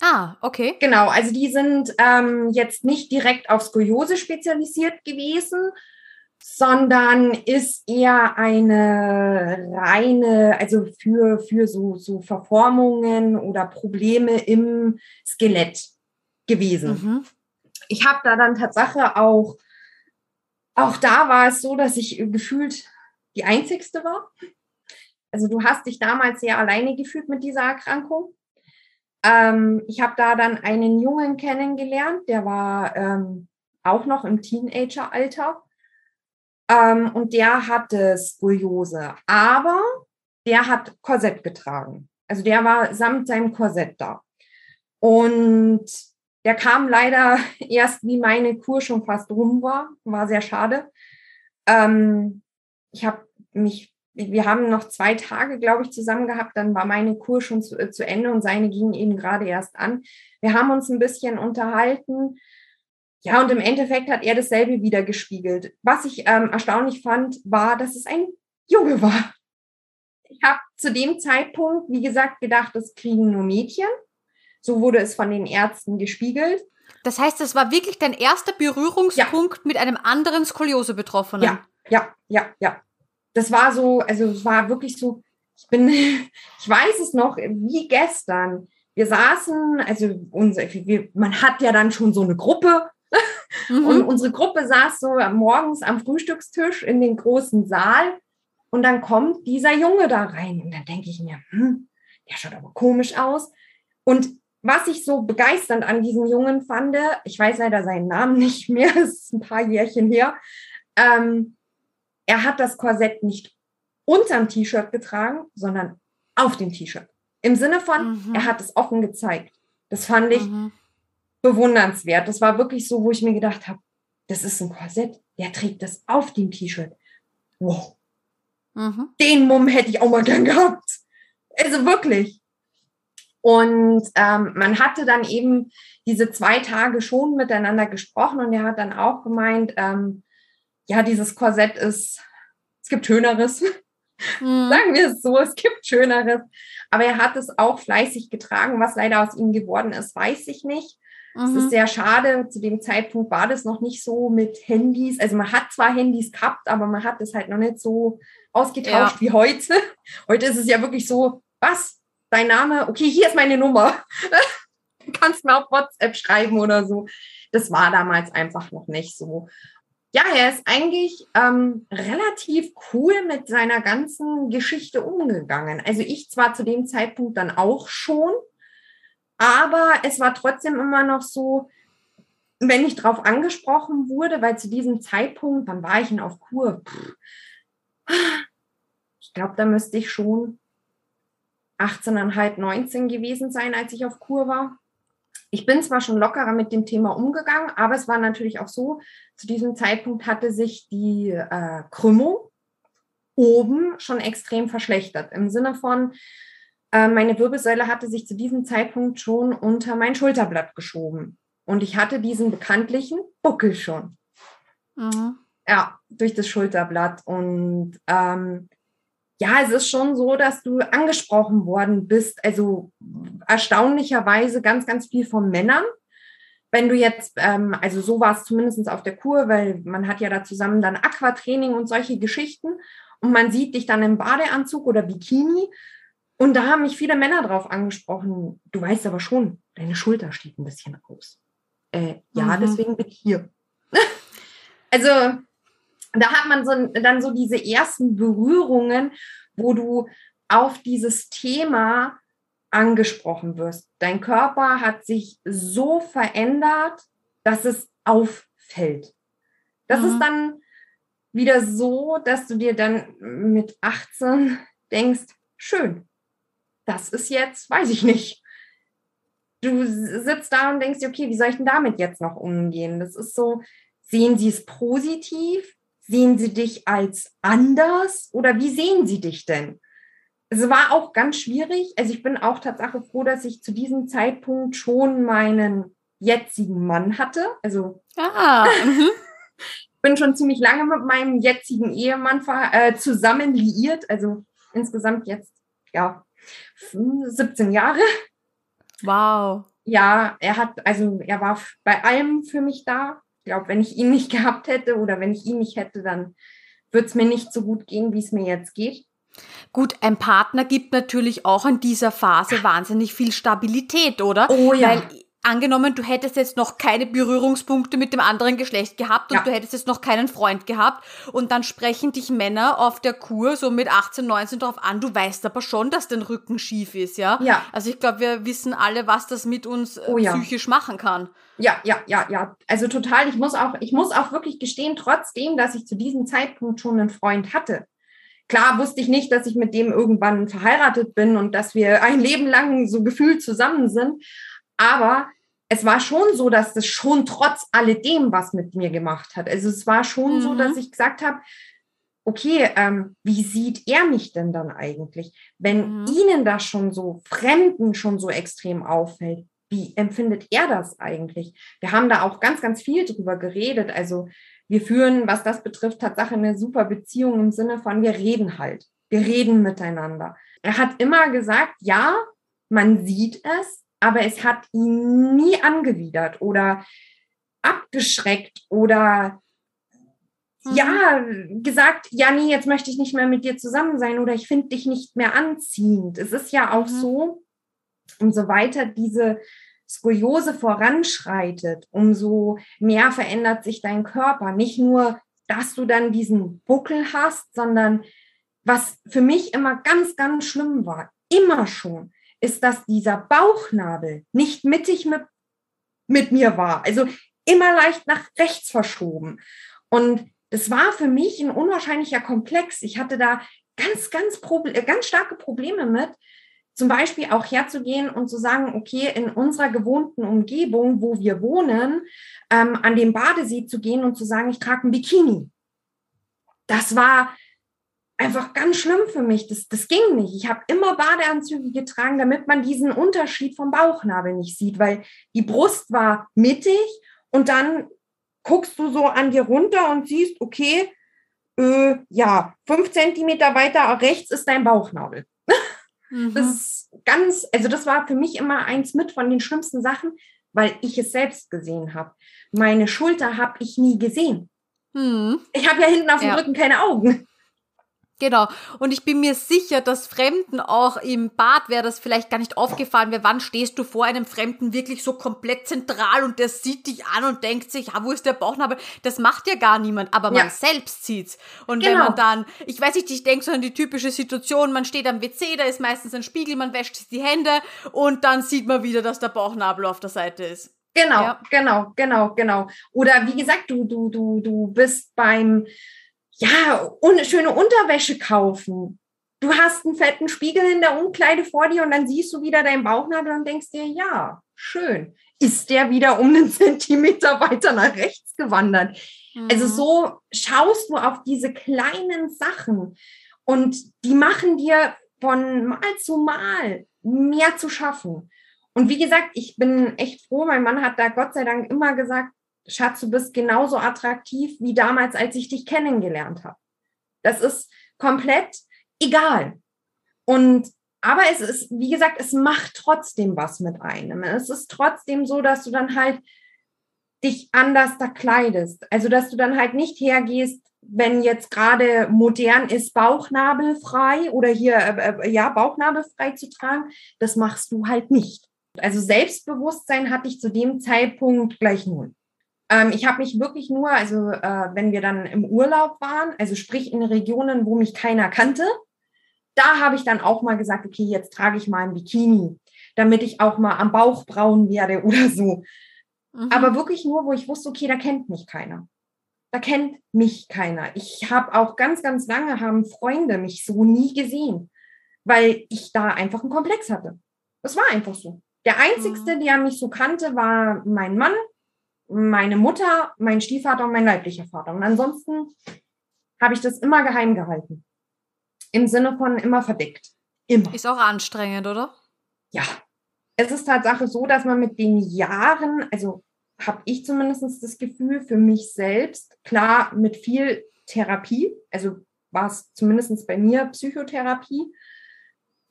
Ah, okay. Genau, also die sind ähm, jetzt nicht direkt auf Skoliose spezialisiert gewesen, sondern ist eher eine reine, also für, für so, so Verformungen oder Probleme im Skelett gewesen. Mhm. Ich habe da dann Tatsache auch, auch da war es so, dass ich gefühlt die Einzigste war. Also du hast dich damals sehr alleine gefühlt mit dieser Erkrankung. Ähm, ich habe da dann einen Jungen kennengelernt, der war ähm, auch noch im Teenageralter ähm, und der hatte Skoliose, aber der hat Korsett getragen. Also der war samt seinem Korsett da. Und der kam leider erst, wie meine Kur schon fast rum war. War sehr schade. Ähm, ich habe mich, wir haben noch zwei Tage, glaube ich, zusammen gehabt. Dann war meine Kur schon zu, äh, zu Ende und seine ging eben gerade erst an. Wir haben uns ein bisschen unterhalten. Ja, und im Endeffekt hat er dasselbe wieder gespiegelt. Was ich ähm, erstaunlich fand, war, dass es ein Junge war. Ich habe zu dem Zeitpunkt, wie gesagt, gedacht, das kriegen nur Mädchen. So wurde es von den Ärzten gespiegelt. Das heißt, es war wirklich dein erster Berührungspunkt ja. mit einem anderen Skoliose-Betroffenen. Ja, ja, ja, ja. Das war so, also es war wirklich so, ich bin, ich weiß es noch wie gestern. Wir saßen, also unser, wir, man hat ja dann schon so eine Gruppe, Mhm. Und unsere Gruppe saß so morgens am Frühstückstisch in den großen Saal und dann kommt dieser Junge da rein. Und dann denke ich mir, hm, der schaut aber komisch aus. Und was ich so begeisternd an diesem Jungen fand, ich weiß leider seinen Namen nicht mehr, es ist ein paar Jährchen her, ähm, er hat das Korsett nicht unterm T-Shirt getragen, sondern auf dem T-Shirt. Im Sinne von, mhm. er hat es offen gezeigt. Das fand ich mhm bewundernswert. Das war wirklich so, wo ich mir gedacht habe, das ist ein Korsett, der trägt das auf dem T-Shirt. Wow. Mhm. Den Mumm hätte ich auch mal gern gehabt. Also wirklich. Und ähm, man hatte dann eben diese zwei Tage schon miteinander gesprochen und er hat dann auch gemeint, ähm, ja, dieses Korsett ist, es gibt Schöneres. Mhm. Sagen wir es so, es gibt Schöneres. Aber er hat es auch fleißig getragen. Was leider aus ihm geworden ist, weiß ich nicht. Es ist mhm. sehr schade. Zu dem Zeitpunkt war das noch nicht so mit Handys. Also man hat zwar Handys gehabt, aber man hat es halt noch nicht so ausgetauscht ja. wie heute. Heute ist es ja wirklich so, was? Dein Name? Okay, hier ist meine Nummer. du kannst mir auf WhatsApp schreiben oder so. Das war damals einfach noch nicht so. Ja, er ist eigentlich ähm, relativ cool mit seiner ganzen Geschichte umgegangen. Also ich zwar zu dem Zeitpunkt dann auch schon, aber es war trotzdem immer noch so, wenn ich darauf angesprochen wurde, weil zu diesem Zeitpunkt, dann war ich in auf Kur. Ich glaube, da müsste ich schon 18,5, 19 gewesen sein, als ich auf Kur war. Ich bin zwar schon lockerer mit dem Thema umgegangen, aber es war natürlich auch so, zu diesem Zeitpunkt hatte sich die äh, Krümmung oben schon extrem verschlechtert. Im Sinne von, äh, meine Wirbelsäule hatte sich zu diesem Zeitpunkt schon unter mein Schulterblatt geschoben. Und ich hatte diesen bekanntlichen Buckel schon. Mhm. Ja, durch das Schulterblatt. Und ähm, ja, es ist schon so, dass du angesprochen worden bist. Also erstaunlicherweise ganz, ganz viel von Männern. Wenn du jetzt, ähm, also so war es zumindest auf der Kur, weil man hat ja da zusammen dann Aquatraining und solche Geschichten und man sieht dich dann im Badeanzug oder Bikini und da haben mich viele Männer drauf angesprochen. Du weißt aber schon, deine Schulter steht ein bisschen aus. Äh, ja, mhm. deswegen bin ich hier. also da hat man so, dann so diese ersten Berührungen, wo du auf dieses Thema angesprochen wirst. Dein Körper hat sich so verändert, dass es auffällt. Das mhm. ist dann wieder so, dass du dir dann mit 18 denkst, schön, das ist jetzt, weiß ich nicht. Du sitzt da und denkst okay, wie soll ich denn damit jetzt noch umgehen? Das ist so, sehen sie es positiv? Sehen sie dich als anders? Oder wie sehen sie dich denn? Es war auch ganz schwierig. Also ich bin auch tatsächlich froh, dass ich zu diesem Zeitpunkt schon meinen jetzigen Mann hatte. Also ah, mhm. bin schon ziemlich lange mit meinem jetzigen Ehemann äh, zusammen liiert. Also insgesamt jetzt ja 17 Jahre. Wow. Ja, er hat, also er war bei allem für mich da. Ich glaube, wenn ich ihn nicht gehabt hätte oder wenn ich ihn nicht hätte, dann würde es mir nicht so gut gehen, wie es mir jetzt geht. Gut, ein Partner gibt natürlich auch in dieser Phase wahnsinnig viel Stabilität, oder? Oh ja. Weil angenommen, du hättest jetzt noch keine Berührungspunkte mit dem anderen Geschlecht gehabt und ja. du hättest jetzt noch keinen Freund gehabt und dann sprechen dich Männer auf der Kur so mit 18, 19 darauf an, du weißt aber schon, dass dein Rücken schief ist, ja? Ja. Also ich glaube, wir wissen alle, was das mit uns äh, oh, ja. psychisch machen kann. Ja, ja, ja, ja. Also total, ich muss auch, ich muss auch wirklich gestehen, trotzdem, dass ich zu diesem Zeitpunkt schon einen Freund hatte. Klar wusste ich nicht, dass ich mit dem irgendwann verheiratet bin und dass wir ein Leben lang so gefühlt zusammen sind. Aber es war schon so, dass das schon trotz alledem was mit mir gemacht hat. Also es war schon mhm. so, dass ich gesagt habe, okay, ähm, wie sieht er mich denn dann eigentlich? Wenn mhm. Ihnen das schon so, Fremden schon so extrem auffällt, wie empfindet er das eigentlich? Wir haben da auch ganz, ganz viel drüber geredet. Also wir führen, was das betrifft, Tatsache eine super Beziehung im Sinne von, wir reden halt. Wir reden miteinander. Er hat immer gesagt, ja, man sieht es, aber es hat ihn nie angewidert oder abgeschreckt oder mhm. ja, gesagt, ja, nee, jetzt möchte ich nicht mehr mit dir zusammen sein oder ich finde dich nicht mehr anziehend. Es ist ja auch mhm. so, umso weiter diese Skoliose voranschreitet, umso mehr verändert sich dein Körper. Nicht nur, dass du dann diesen Buckel hast, sondern was für mich immer ganz, ganz schlimm war, immer schon, ist, dass dieser Bauchnabel nicht mittig mit, mit mir war. Also immer leicht nach rechts verschoben. Und das war für mich ein unwahrscheinlicher Komplex. Ich hatte da ganz, ganz, ganz starke Probleme mit, zum Beispiel auch herzugehen und zu sagen, okay, in unserer gewohnten Umgebung, wo wir wohnen, ähm, an den Badesee zu gehen und zu sagen, ich trage ein Bikini. Das war einfach ganz schlimm für mich. Das, das ging nicht. Ich habe immer Badeanzüge getragen, damit man diesen Unterschied vom Bauchnabel nicht sieht, weil die Brust war mittig und dann guckst du so an dir runter und siehst, okay, äh, ja, fünf Zentimeter weiter rechts ist dein Bauchnabel. Mhm. Das ist ganz, also das war für mich immer eins mit von den schlimmsten Sachen, weil ich es selbst gesehen habe. Meine Schulter habe ich nie gesehen. Mhm. Ich habe ja hinten auf dem ja. Rücken keine Augen. Genau. Und ich bin mir sicher, dass Fremden auch im Bad wäre das vielleicht gar nicht aufgefallen wäre. Wann stehst du vor einem Fremden wirklich so komplett zentral und der sieht dich an und denkt sich, ah, wo ist der Bauchnabel? Das macht ja gar niemand, aber man ja. selbst sieht's. Und genau. wenn man dann, ich weiß nicht, ich denke so an die typische Situation, man steht am WC, da ist meistens ein Spiegel, man wäscht sich die Hände und dann sieht man wieder, dass der Bauchnabel auf der Seite ist. Genau, ja. genau, genau, genau. Oder wie gesagt, du, du, du, du bist beim ja, un schöne Unterwäsche kaufen. Du hast einen fetten Spiegel in der Umkleide vor dir und dann siehst du wieder deinen Bauchnabel und denkst dir, ja, schön. Ist der wieder um einen Zentimeter weiter nach rechts gewandert? Mhm. Also so schaust du auf diese kleinen Sachen und die machen dir von Mal zu Mal mehr zu schaffen. Und wie gesagt, ich bin echt froh. Mein Mann hat da Gott sei Dank immer gesagt, Schatz, du bist genauso attraktiv wie damals, als ich dich kennengelernt habe. Das ist komplett egal. Und aber es ist, wie gesagt, es macht trotzdem was mit einem. Es ist trotzdem so, dass du dann halt dich anders da kleidest. Also, dass du dann halt nicht hergehst, wenn jetzt gerade modern ist, bauchnabelfrei oder hier, äh, äh ja, bauchnabelfrei zu tragen. Das machst du halt nicht. Also Selbstbewusstsein hatte ich zu dem Zeitpunkt gleich null. Ähm, ich habe mich wirklich nur, also äh, wenn wir dann im Urlaub waren, also sprich in Regionen, wo mich keiner kannte, da habe ich dann auch mal gesagt, okay, jetzt trage ich mal ein Bikini, damit ich auch mal am Bauch braun werde oder so. Mhm. Aber wirklich nur, wo ich wusste, okay, da kennt mich keiner. Da kennt mich keiner. Ich habe auch ganz, ganz lange haben Freunde mich so nie gesehen, weil ich da einfach einen Komplex hatte. Das war einfach so. Der einzigste, mhm. der mich so kannte, war mein Mann, meine Mutter, mein Stiefvater und mein leiblicher Vater. Und ansonsten habe ich das immer geheim gehalten. Im Sinne von immer verdeckt. Immer. Ist auch anstrengend, oder? Ja. Es ist Tatsache so, dass man mit den Jahren, also habe ich zumindest das Gefühl für mich selbst, klar mit viel Therapie, also war es zumindest bei mir Psychotherapie.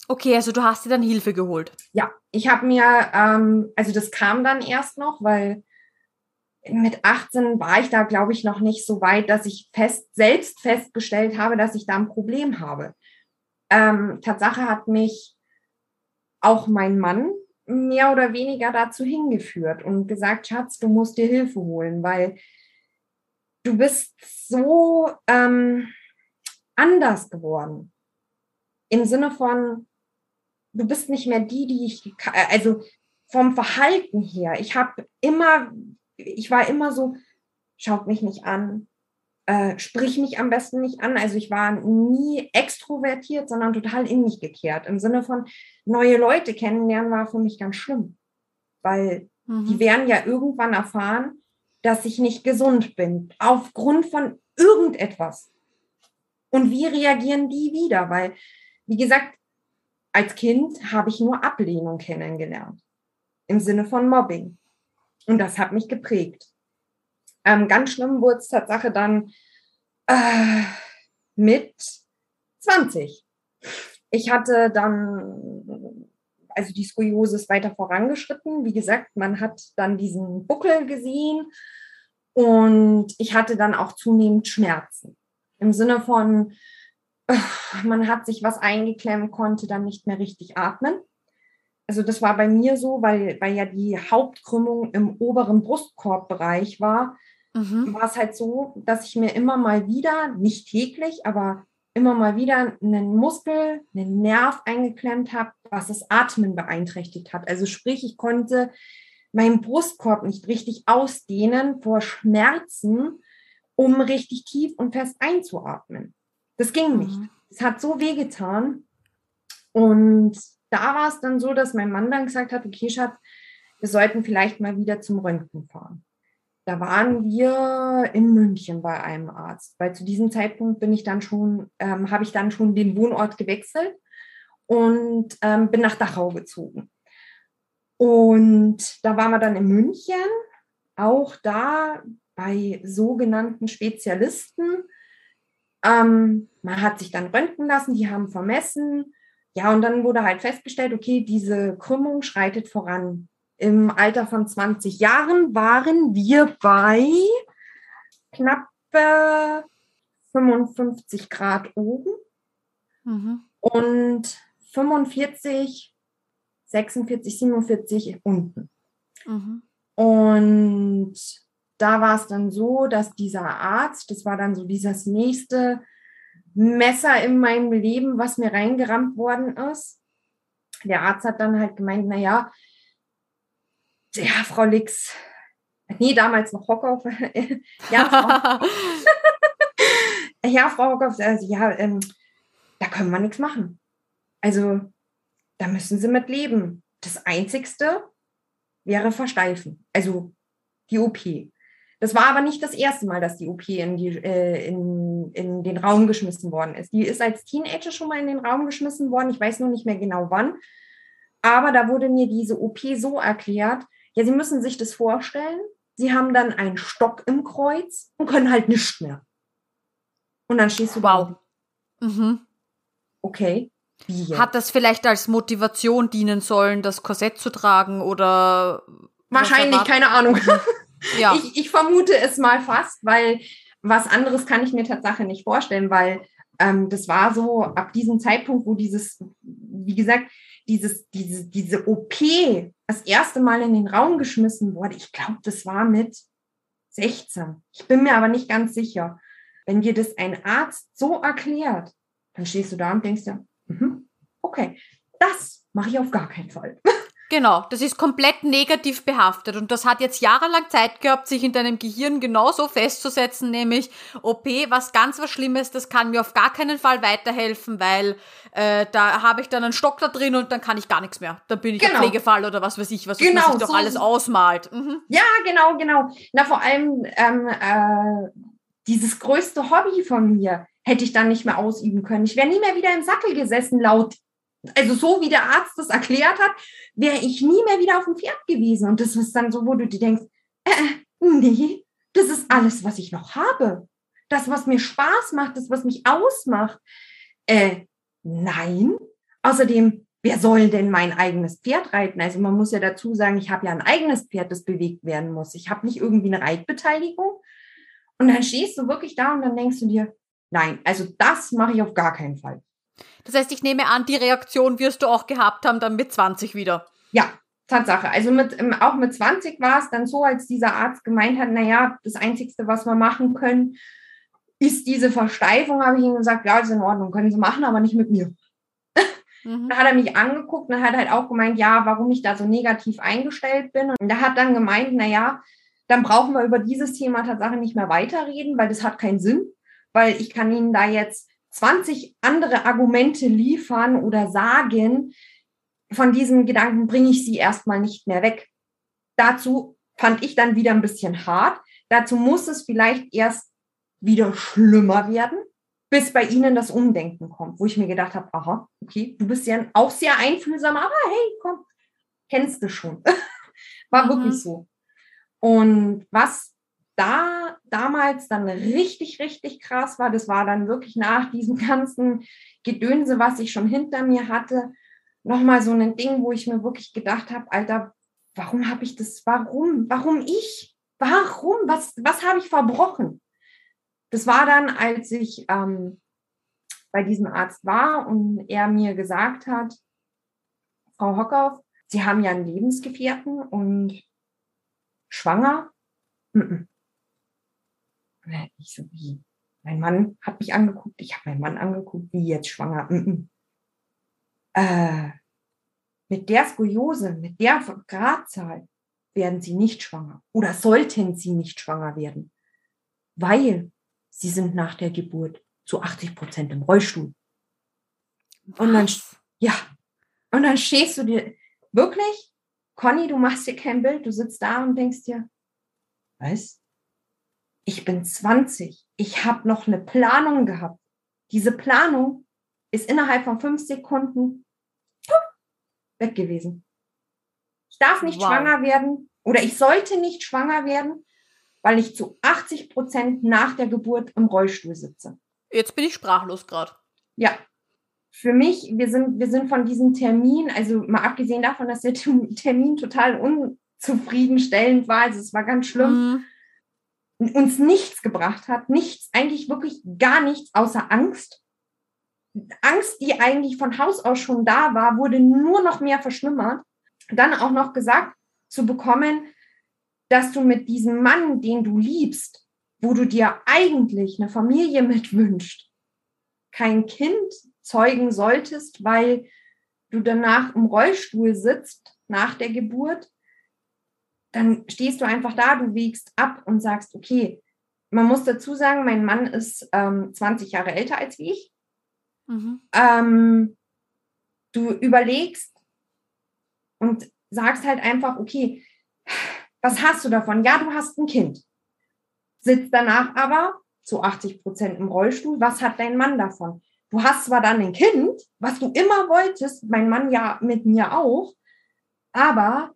Okay, also du hast dir dann Hilfe geholt. Ja, ich habe mir, ähm, also das kam dann erst noch, weil mit 18 war ich da, glaube ich, noch nicht so weit, dass ich fest, selbst festgestellt habe, dass ich da ein Problem habe. Ähm, Tatsache hat mich auch mein Mann mehr oder weniger dazu hingeführt und gesagt, Schatz, du musst dir Hilfe holen, weil du bist so ähm, anders geworden. Im Sinne von, du bist nicht mehr die, die ich, also vom Verhalten her. Ich habe immer, ich war immer so, schaut mich nicht an, äh, sprich mich am besten nicht an. Also ich war nie extrovertiert, sondern total in mich gekehrt. Im Sinne von neue Leute kennenlernen war für mich ganz schlimm, weil mhm. die werden ja irgendwann erfahren, dass ich nicht gesund bin, aufgrund von irgendetwas. Und wie reagieren die wieder? Weil, wie gesagt, als Kind habe ich nur Ablehnung kennengelernt. Im Sinne von Mobbing. Und das hat mich geprägt. Ähm, ganz schlimm wurde es Tatsache dann äh, mit 20. Ich hatte dann, also die Skoliose ist weiter vorangeschritten. Wie gesagt, man hat dann diesen Buckel gesehen und ich hatte dann auch zunehmend Schmerzen. Im Sinne von, äh, man hat sich was eingeklemmt, konnte dann nicht mehr richtig atmen also das war bei mir so, weil, weil ja die Hauptkrümmung im oberen Brustkorbbereich war, mhm. war es halt so, dass ich mir immer mal wieder, nicht täglich, aber immer mal wieder einen Muskel, einen Nerv eingeklemmt habe, was das Atmen beeinträchtigt hat. Also sprich, ich konnte meinen Brustkorb nicht richtig ausdehnen vor Schmerzen, um richtig tief und fest einzuatmen. Das ging nicht. Mhm. Es hat so wehgetan. Und da war es dann so, dass mein Mann dann gesagt hat, okay, Schatz, wir sollten vielleicht mal wieder zum Röntgen fahren. Da waren wir in München bei einem Arzt, weil zu diesem Zeitpunkt bin ich dann schon, ähm, habe ich dann schon den Wohnort gewechselt und ähm, bin nach Dachau gezogen. Und da waren wir dann in München, auch da bei sogenannten Spezialisten. Ähm, man hat sich dann röntgen lassen, die haben vermessen, ja, und dann wurde halt festgestellt, okay, diese Krümmung schreitet voran. Im Alter von 20 Jahren waren wir bei knapp 55 Grad oben mhm. und 45, 46, 47 unten. Mhm. Und da war es dann so, dass dieser Arzt, das war dann so dieses nächste Messer in meinem Leben, was mir reingerammt worden ist. Der Arzt hat dann halt gemeint, naja, ja, Frau Lix, nee, damals noch Hockhoff, ja, Frau, ja, Frau Hockhoff, also, ja, ähm, da können wir nichts machen. Also, da müssen Sie mit leben. Das Einzigste wäre versteifen, also die OP. Das war aber nicht das erste Mal, dass die OP in, die, äh, in, in den Raum geschmissen worden ist. Die ist als Teenager schon mal in den Raum geschmissen worden. Ich weiß nur nicht mehr genau wann. Aber da wurde mir diese OP so erklärt, ja, Sie müssen sich das vorstellen. Sie haben dann einen Stock im Kreuz und können halt nichts mehr. Und dann stehst du wow. Mhm. Okay. Hat das vielleicht als Motivation dienen sollen, das Korsett zu tragen oder? Wahrscheinlich, keine Ahnung. Ja. Ich, ich vermute es mal fast, weil was anderes kann ich mir tatsächlich nicht vorstellen, weil ähm, das war so ab diesem Zeitpunkt, wo dieses, wie gesagt, dieses, diese, diese OP das erste Mal in den Raum geschmissen wurde. Ich glaube, das war mit 16. Ich bin mir aber nicht ganz sicher. Wenn dir das ein Arzt so erklärt, dann stehst du da und denkst dir, Mhm. Okay, das mache ich auf gar keinen Fall. Genau, das ist komplett negativ behaftet und das hat jetzt jahrelang Zeit gehabt, sich in deinem Gehirn genauso festzusetzen, nämlich OP, was ganz was Schlimmes, das kann mir auf gar keinen Fall weiterhelfen, weil äh, da habe ich dann einen Stock da drin und dann kann ich gar nichts mehr. Dann bin ich genau. ein Pflegefall oder was weiß ich, was genau, sich doch so alles ausmalt. Mhm. Ja, genau, genau. Na, vor allem ähm, äh, dieses größte Hobby von mir hätte ich dann nicht mehr ausüben können. Ich wäre nie mehr wieder im Sattel gesessen, laut also so wie der Arzt das erklärt hat, wäre ich nie mehr wieder auf dem Pferd gewesen. Und das ist dann so, wo du dir denkst, äh, äh, nee, das ist alles, was ich noch habe. Das, was mir Spaß macht, das, was mich ausmacht. Äh, nein. Außerdem, wer soll denn mein eigenes Pferd reiten? Also man muss ja dazu sagen, ich habe ja ein eigenes Pferd, das bewegt werden muss. Ich habe nicht irgendwie eine Reitbeteiligung. Und dann stehst du wirklich da und dann denkst du dir, nein, also das mache ich auf gar keinen Fall. Das heißt, ich nehme an, die Reaktion wirst du auch gehabt haben, dann mit 20 wieder. Ja, Tatsache. Also mit, ähm, auch mit 20 war es dann so, als dieser Arzt gemeint hat, naja, das Einzige, was wir machen können, ist diese Versteifung, habe ich ihm gesagt, ja, ist in Ordnung, können Sie machen, aber nicht mit mir. Mhm. Da hat er mich angeguckt und hat halt auch gemeint, ja, warum ich da so negativ eingestellt bin. Und er hat dann gemeint, naja, dann brauchen wir über dieses Thema Tatsache nicht mehr weiterreden, weil das hat keinen Sinn, weil ich kann Ihnen da jetzt 20 andere Argumente liefern oder sagen, von diesen Gedanken bringe ich sie erstmal nicht mehr weg. Dazu fand ich dann wieder ein bisschen hart. Dazu muss es vielleicht erst wieder schlimmer werden, bis bei ihnen das Umdenken kommt, wo ich mir gedacht habe, aha, okay, du bist ja auch sehr einfühlsam, aber hey, komm, kennst du schon. War mhm. wirklich so. Und was da damals dann richtig, richtig krass war, das war dann wirklich nach diesem ganzen Gedönse, was ich schon hinter mir hatte, nochmal so ein Ding, wo ich mir wirklich gedacht habe, Alter, warum habe ich das, warum, warum ich, warum, was, was habe ich verbrochen? Das war dann, als ich ähm, bei diesem Arzt war und er mir gesagt hat, Frau Hockhoff, Sie haben ja einen Lebensgefährten und schwanger. Mm -mm. Ich so, wie? Mein Mann hat mich angeguckt, ich habe meinen Mann angeguckt, wie jetzt schwanger. Mm -mm. Äh, mit der Skoliose, mit der Gradzahl werden sie nicht schwanger oder sollten sie nicht schwanger werden, weil sie sind nach der Geburt zu 80 Prozent im Rollstuhl. Und dann, ja, und dann stehst du dir wirklich, Conny, du machst dir kein Bild, du sitzt da und denkst dir, was? Ich bin 20, ich habe noch eine Planung gehabt. Diese Planung ist innerhalb von fünf Sekunden weg gewesen. Ich darf nicht wow. schwanger werden oder ich sollte nicht schwanger werden, weil ich zu 80 Prozent nach der Geburt im Rollstuhl sitze. Jetzt bin ich sprachlos gerade. Ja. Für mich, wir sind, wir sind von diesem Termin, also mal abgesehen davon, dass der Termin total unzufriedenstellend war, also es war ganz schlimm. Mhm uns nichts gebracht hat, nichts, eigentlich wirklich gar nichts außer Angst. Angst, die eigentlich von Haus aus schon da war, wurde nur noch mehr verschlimmert. Dann auch noch gesagt zu bekommen, dass du mit diesem Mann, den du liebst, wo du dir eigentlich eine Familie mitwünscht, kein Kind zeugen solltest, weil du danach im Rollstuhl sitzt nach der Geburt dann stehst du einfach da, du wiegst ab und sagst, okay, man muss dazu sagen, mein Mann ist ähm, 20 Jahre älter als ich. Mhm. Ähm, du überlegst und sagst halt einfach, okay, was hast du davon? Ja, du hast ein Kind. Sitzt danach aber zu 80 Prozent im Rollstuhl. Was hat dein Mann davon? Du hast zwar dann ein Kind, was du immer wolltest, mein Mann ja mit mir auch, aber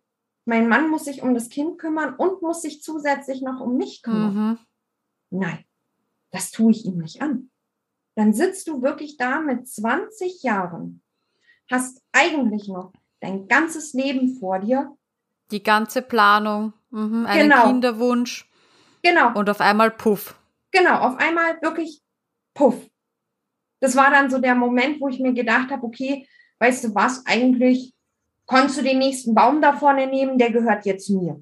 mein Mann muss sich um das Kind kümmern und muss sich zusätzlich noch um mich kümmern. Mhm. Nein, das tue ich ihm nicht an. Dann sitzt du wirklich da mit 20 Jahren, hast eigentlich noch dein ganzes Leben vor dir. Die ganze Planung, mhm, einen genau. Kinderwunsch. Genau. Und auf einmal puff. Genau, auf einmal wirklich puff. Das war dann so der Moment, wo ich mir gedacht habe, okay, weißt du was, eigentlich konntest du den nächsten Baum da vorne nehmen, der gehört jetzt mir.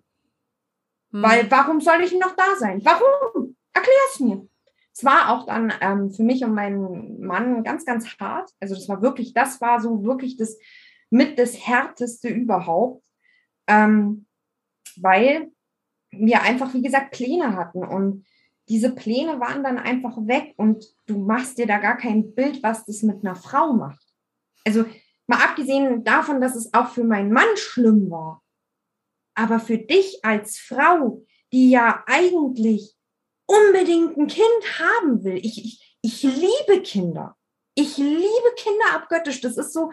Hm. Weil warum soll ich noch da sein? Warum? Erklär es mir. Es war auch dann ähm, für mich und meinen Mann ganz, ganz hart. Also das war wirklich, das war so wirklich das mit das härteste überhaupt, ähm, weil wir einfach, wie gesagt, Pläne hatten und diese Pläne waren dann einfach weg und du machst dir da gar kein Bild, was das mit einer Frau macht. Also mal abgesehen davon, dass es auch für meinen Mann schlimm war, aber für dich als Frau, die ja eigentlich unbedingt ein Kind haben will. Ich, ich, ich liebe Kinder. Ich liebe Kinder abgöttisch. Das ist so,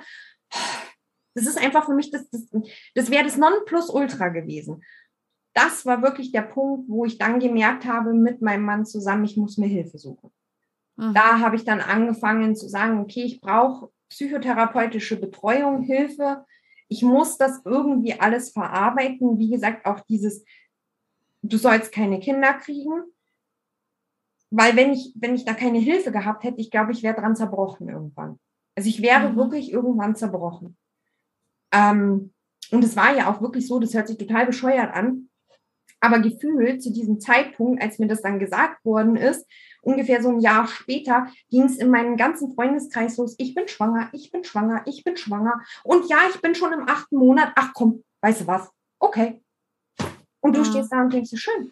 das ist einfach für mich, das, das, das wäre das Nonplusultra gewesen. Das war wirklich der Punkt, wo ich dann gemerkt habe, mit meinem Mann zusammen, ich muss mir Hilfe suchen. Mhm. Da habe ich dann angefangen zu sagen, okay, ich brauche psychotherapeutische Betreuung, Hilfe. Ich muss das irgendwie alles verarbeiten. Wie gesagt, auch dieses, du sollst keine Kinder kriegen. Weil wenn ich, wenn ich da keine Hilfe gehabt hätte, ich glaube, ich wäre dran zerbrochen irgendwann. Also ich wäre mhm. wirklich irgendwann zerbrochen. Ähm, und es war ja auch wirklich so, das hört sich total bescheuert an, aber gefühlt zu diesem Zeitpunkt, als mir das dann gesagt worden ist, ungefähr so ein Jahr später, ging es in meinem ganzen Freundeskreis los. Ich bin schwanger, ich bin schwanger, ich bin schwanger. Und ja, ich bin schon im achten Monat. Ach komm, weißt du was? Okay. Und du mhm. stehst da und denkst, schön,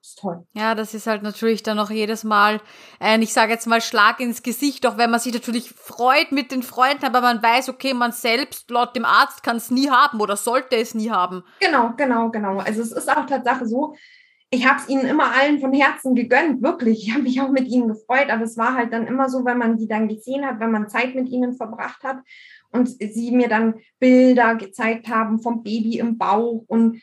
ist toll. Ja, das ist halt natürlich dann auch jedes Mal ein, ich sage jetzt mal, Schlag ins Gesicht, auch wenn man sich natürlich freut mit den Freunden, aber man weiß, okay, man selbst laut dem Arzt kann es nie haben oder sollte es nie haben. Genau, genau, genau. Also es ist auch Tatsache so, ich habe es ihnen immer allen von Herzen gegönnt, wirklich. Ich habe mich auch mit ihnen gefreut, aber es war halt dann immer so, wenn man die dann gesehen hat, wenn man Zeit mit ihnen verbracht hat und sie mir dann Bilder gezeigt haben vom Baby im Bauch und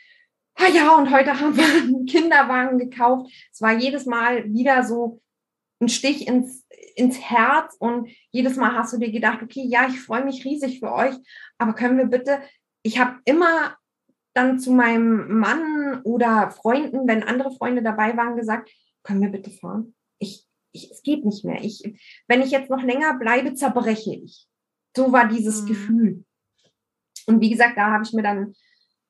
ah ja, und heute haben wir einen Kinderwagen gekauft. Es war jedes Mal wieder so ein Stich ins, ins Herz und jedes Mal hast du dir gedacht, okay, ja, ich freue mich riesig für euch, aber können wir bitte, ich habe immer dann zu meinem Mann oder Freunden, wenn andere Freunde dabei waren, gesagt, können wir bitte fahren? Ich, ich, es geht nicht mehr. Ich, wenn ich jetzt noch länger bleibe, zerbreche ich. So war dieses mhm. Gefühl. Und wie gesagt, da habe ich mir dann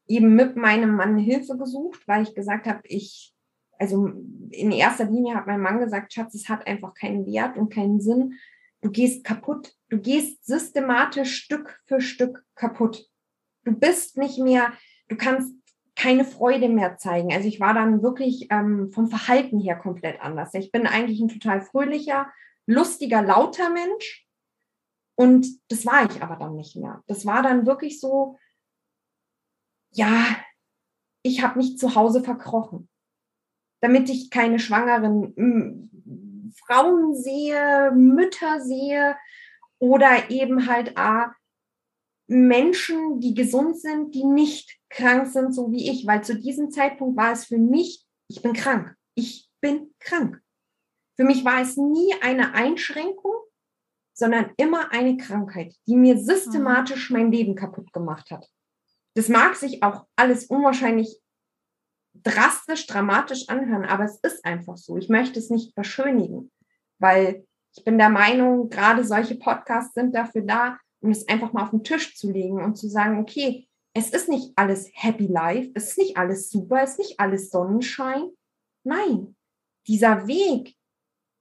eben mit meinem Mann Hilfe gesucht, weil ich gesagt habe, ich, also in erster Linie hat mein Mann gesagt, Schatz, es hat einfach keinen Wert und keinen Sinn. Du gehst kaputt. Du gehst systematisch Stück für Stück kaputt. Du bist nicht mehr, du kannst keine Freude mehr zeigen. Also ich war dann wirklich ähm, vom Verhalten her komplett anders. Ich bin eigentlich ein total fröhlicher, lustiger, lauter Mensch. Und das war ich aber dann nicht mehr. Das war dann wirklich so, ja, ich habe mich zu Hause verkrochen, damit ich keine schwangeren Frauen sehe, Mütter sehe oder eben halt A, Menschen, die gesund sind, die nicht krank sind, so wie ich, weil zu diesem Zeitpunkt war es für mich, ich bin krank, ich bin krank. Für mich war es nie eine Einschränkung, sondern immer eine Krankheit, die mir systematisch mein Leben kaputt gemacht hat. Das mag sich auch alles unwahrscheinlich drastisch, dramatisch anhören, aber es ist einfach so. Ich möchte es nicht verschönigen, weil ich bin der Meinung, gerade solche Podcasts sind dafür da, um es einfach mal auf den Tisch zu legen und zu sagen, okay, es ist nicht alles Happy Life, es ist nicht alles super, es ist nicht alles Sonnenschein. Nein, dieser Weg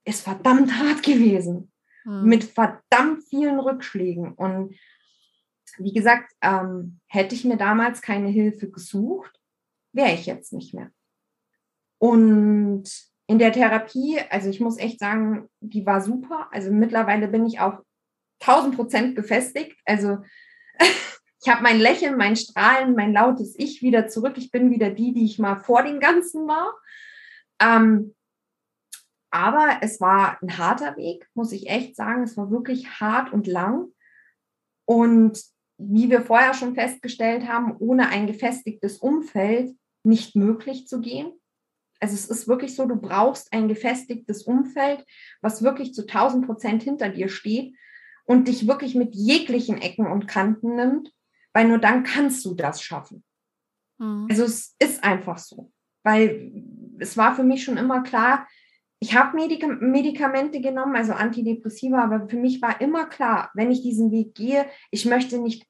ist verdammt hart gewesen, hm. mit verdammt vielen Rückschlägen. Und wie gesagt, ähm, hätte ich mir damals keine Hilfe gesucht, wäre ich jetzt nicht mehr. Und in der Therapie, also ich muss echt sagen, die war super. Also mittlerweile bin ich auch 1000 Prozent gefestigt. Also ich habe mein Lächeln, mein Strahlen, mein lautes Ich wieder zurück. Ich bin wieder die, die ich mal vor dem Ganzen war. Ähm, aber es war ein harter Weg, muss ich echt sagen. Es war wirklich hart und lang. Und wie wir vorher schon festgestellt haben, ohne ein gefestigtes Umfeld nicht möglich zu gehen. Also es ist wirklich so, du brauchst ein gefestigtes Umfeld, was wirklich zu 1000 Prozent hinter dir steht und dich wirklich mit jeglichen Ecken und Kanten nimmt, weil nur dann kannst du das schaffen. Mhm. Also es ist einfach so, weil es war für mich schon immer klar, ich habe Medik Medikamente genommen, also Antidepressiva, aber für mich war immer klar, wenn ich diesen Weg gehe, ich möchte nicht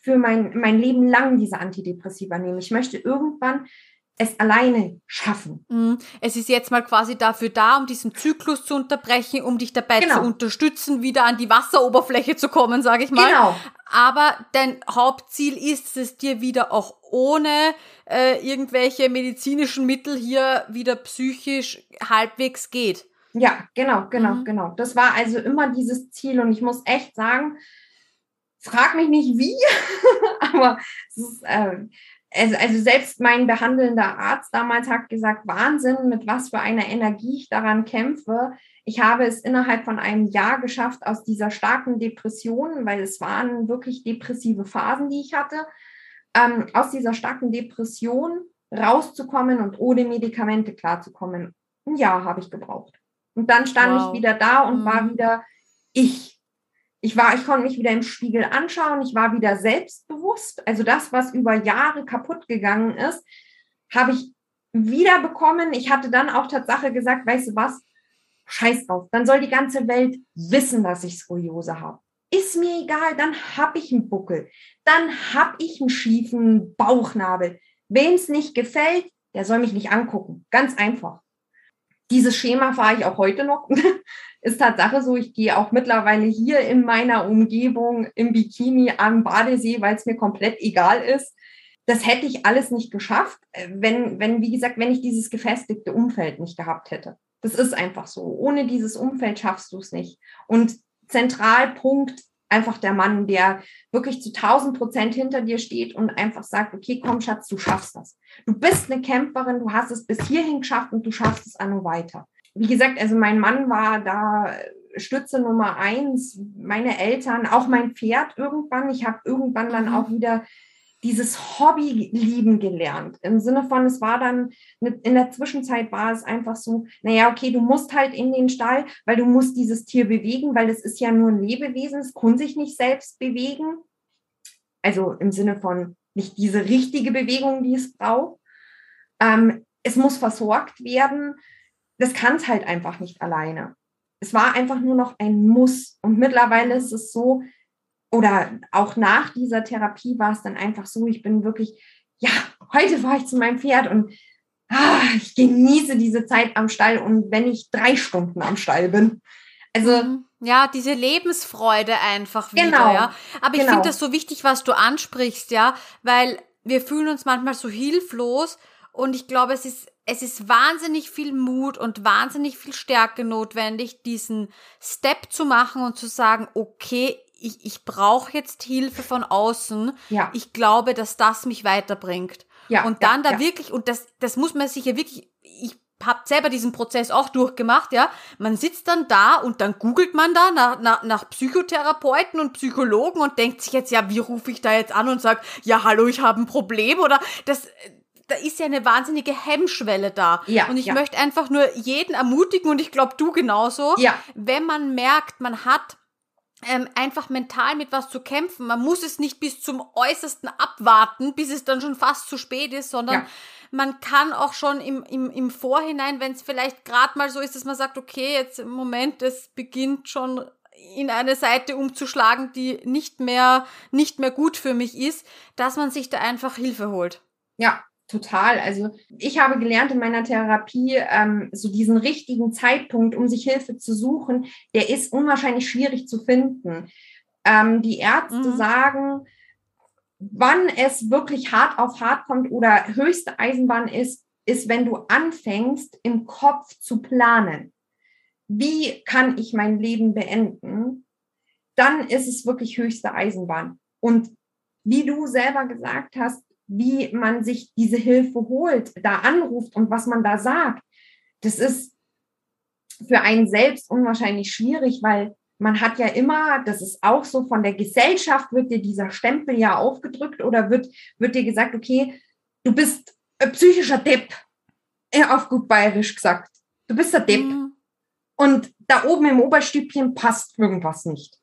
für mein, mein Leben lang diese Antidepressiva nehmen. Ich möchte irgendwann es alleine schaffen. Mhm. Es ist jetzt mal quasi dafür da, um diesen Zyklus zu unterbrechen, um dich dabei genau. zu unterstützen, wieder an die Wasseroberfläche zu kommen, sage ich mal. Genau. Aber dein Hauptziel ist es dir wieder auch ohne äh, irgendwelche medizinischen Mittel hier wieder psychisch halbwegs geht. Ja, genau, genau, mhm. genau. Das war also immer dieses Ziel und ich muss echt sagen, frag mich nicht wie, aber es ist, äh, also, selbst mein behandelnder Arzt damals hat gesagt, Wahnsinn, mit was für einer Energie ich daran kämpfe. Ich habe es innerhalb von einem Jahr geschafft aus dieser starken Depression, weil es waren wirklich depressive Phasen, die ich hatte, ähm, aus dieser starken Depression rauszukommen und ohne Medikamente klarzukommen. Ein Jahr habe ich gebraucht. Und dann stand wow. ich wieder da und mhm. war wieder ich. Ich war, ich konnte mich wieder im Spiegel anschauen. Ich war wieder selbstbewusst. Also das, was über Jahre kaputt gegangen ist, habe ich wieder bekommen. Ich hatte dann auch Tatsache gesagt, weißt du was? Scheiß drauf. Dann soll die ganze Welt wissen, dass ich Skoliose habe. Ist mir egal, dann habe ich einen Buckel. Dann habe ich einen schiefen Bauchnabel. Wem es nicht gefällt, der soll mich nicht angucken. Ganz einfach dieses Schema fahre ich auch heute noch. ist Tatsache so, ich gehe auch mittlerweile hier in meiner Umgebung im Bikini am Badesee, weil es mir komplett egal ist. Das hätte ich alles nicht geschafft, wenn, wenn, wie gesagt, wenn ich dieses gefestigte Umfeld nicht gehabt hätte. Das ist einfach so. Ohne dieses Umfeld schaffst du es nicht. Und Zentralpunkt einfach der Mann, der wirklich zu 1000 Prozent hinter dir steht und einfach sagt, okay, komm Schatz, du schaffst das. Du bist eine Kämpferin, du hast es bis hierhin geschafft und du schaffst es auch noch weiter. Wie gesagt, also mein Mann war da Stütze Nummer eins, meine Eltern, auch mein Pferd irgendwann. Ich habe irgendwann dann mhm. auch wieder dieses Hobby lieben gelernt. Im Sinne von, es war dann, in der Zwischenzeit war es einfach so, naja, okay, du musst halt in den Stall, weil du musst dieses Tier bewegen, weil es ist ja nur ein Lebewesen, es kann sich nicht selbst bewegen. Also im Sinne von nicht diese richtige Bewegung, die es braucht. Ähm, es muss versorgt werden. Das kann es halt einfach nicht alleine. Es war einfach nur noch ein Muss. Und mittlerweile ist es so, oder auch nach dieser Therapie war es dann einfach so, ich bin wirklich, ja, heute fahre ich zu meinem Pferd und ah, ich genieße diese Zeit am Stall und wenn ich drei Stunden am Stall bin. Also mhm. ja, diese Lebensfreude einfach wieder, genau, ja. Aber ich genau. finde das so wichtig, was du ansprichst, ja, weil wir fühlen uns manchmal so hilflos und ich glaube, es ist es ist wahnsinnig viel Mut und wahnsinnig viel Stärke notwendig, diesen Step zu machen und zu sagen, okay, ich, ich brauche jetzt Hilfe von außen. Ja. Ich glaube, dass das mich weiterbringt. Ja, und dann ja, da ja. wirklich, und das, das muss man sich ja wirklich, ich habe selber diesen Prozess auch durchgemacht, ja. Man sitzt dann da und dann googelt man da nach, nach, nach Psychotherapeuten und Psychologen und denkt sich jetzt, ja, wie rufe ich da jetzt an und sage, ja, hallo, ich habe ein Problem oder das, da ist ja eine wahnsinnige Hemmschwelle da. Ja, und ich ja. möchte einfach nur jeden ermutigen und ich glaube du genauso, ja. wenn man merkt, man hat ähm, einfach mental mit was zu kämpfen. Man muss es nicht bis zum Äußersten abwarten, bis es dann schon fast zu spät ist, sondern ja. man kann auch schon im, im, im Vorhinein, wenn es vielleicht gerade mal so ist, dass man sagt, okay, jetzt im Moment, es beginnt schon in eine Seite umzuschlagen, die nicht mehr, nicht mehr gut für mich ist, dass man sich da einfach Hilfe holt. Ja, total. Also ich habe gelernt in meiner Therapie, ähm, so diesen richtigen Zeitpunkt, um sich Hilfe zu suchen, der ist unwahrscheinlich schwierig zu finden. Ähm, die Ärzte mhm. sagen, wann es wirklich hart auf hart kommt oder höchste Eisenbahn ist, ist, wenn du anfängst, im Kopf zu planen. Wie kann ich mein Leben beenden? Dann ist es wirklich höchste Eisenbahn. Und wie du selber gesagt hast, wie man sich diese Hilfe holt, da anruft und was man da sagt, das ist für einen selbst unwahrscheinlich schwierig, weil man hat ja immer, das ist auch so, von der Gesellschaft wird dir dieser Stempel ja aufgedrückt oder wird, wird dir gesagt, okay, du bist ein psychischer Depp, auf gut bayerisch gesagt. Du bist der Depp. Mhm. Und da oben im Oberstübchen passt irgendwas nicht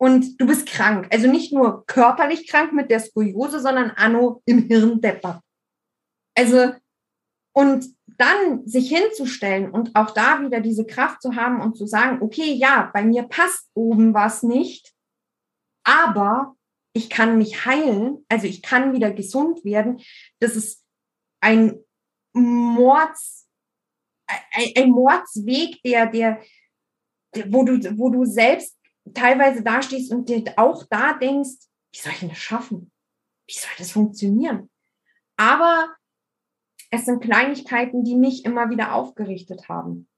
und du bist krank. Also nicht nur körperlich krank mit der Skoliose, sondern Anno im Hirn deppert. Also, und dann sich hinzustellen und auch da wieder diese Kraft zu haben und zu sagen, okay, ja, bei mir passt oben was nicht, aber ich kann mich heilen, also ich kann wieder gesund werden. Das ist ein Mords, ein, ein Mordsweg, der, der, wo du, wo du selbst teilweise dastehst und dir auch da denkst, wie soll ich das schaffen? Wie soll das funktionieren? Aber es sind Kleinigkeiten, die mich immer wieder aufgerichtet haben.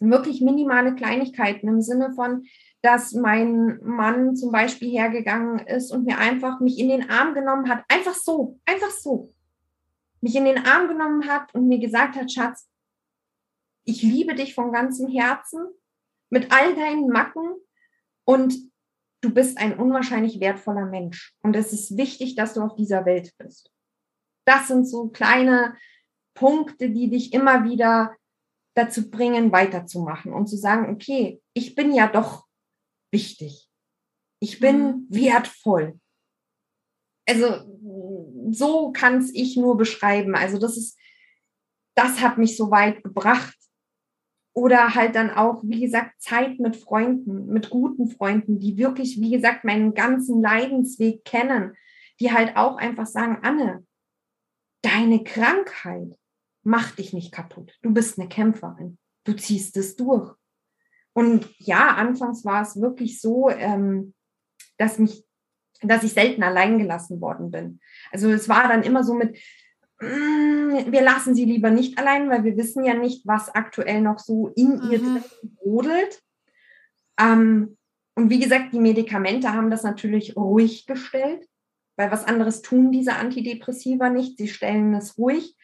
Wirklich minimale Kleinigkeiten im Sinne von, dass mein Mann zum Beispiel hergegangen ist und mir einfach mich in den Arm genommen hat, einfach so, einfach so, mich in den Arm genommen hat und mir gesagt hat, Schatz, ich liebe dich von ganzem Herzen mit all deinen Macken und du bist ein unwahrscheinlich wertvoller Mensch. Und es ist wichtig, dass du auf dieser Welt bist. Das sind so kleine Punkte, die dich immer wieder dazu bringen, weiterzumachen und zu sagen, okay, ich bin ja doch wichtig. Ich bin mhm. wertvoll. Also so kann es ich nur beschreiben. Also das ist, das hat mich so weit gebracht. Oder halt dann auch, wie gesagt, Zeit mit Freunden, mit guten Freunden, die wirklich, wie gesagt, meinen ganzen Leidensweg kennen, die halt auch einfach sagen, Anne, deine Krankheit macht dich nicht kaputt. Du bist eine Kämpferin. Du ziehst es durch. Und ja, anfangs war es wirklich so, ähm, dass mich, dass ich selten allein gelassen worden bin. Also es war dann immer so mit, wir lassen sie lieber nicht allein, weil wir wissen ja nicht, was aktuell noch so in mhm. ihr drin brodelt. Ähm, und wie gesagt, die Medikamente haben das natürlich ruhig gestellt, weil was anderes tun diese Antidepressiva nicht. Sie stellen es ruhig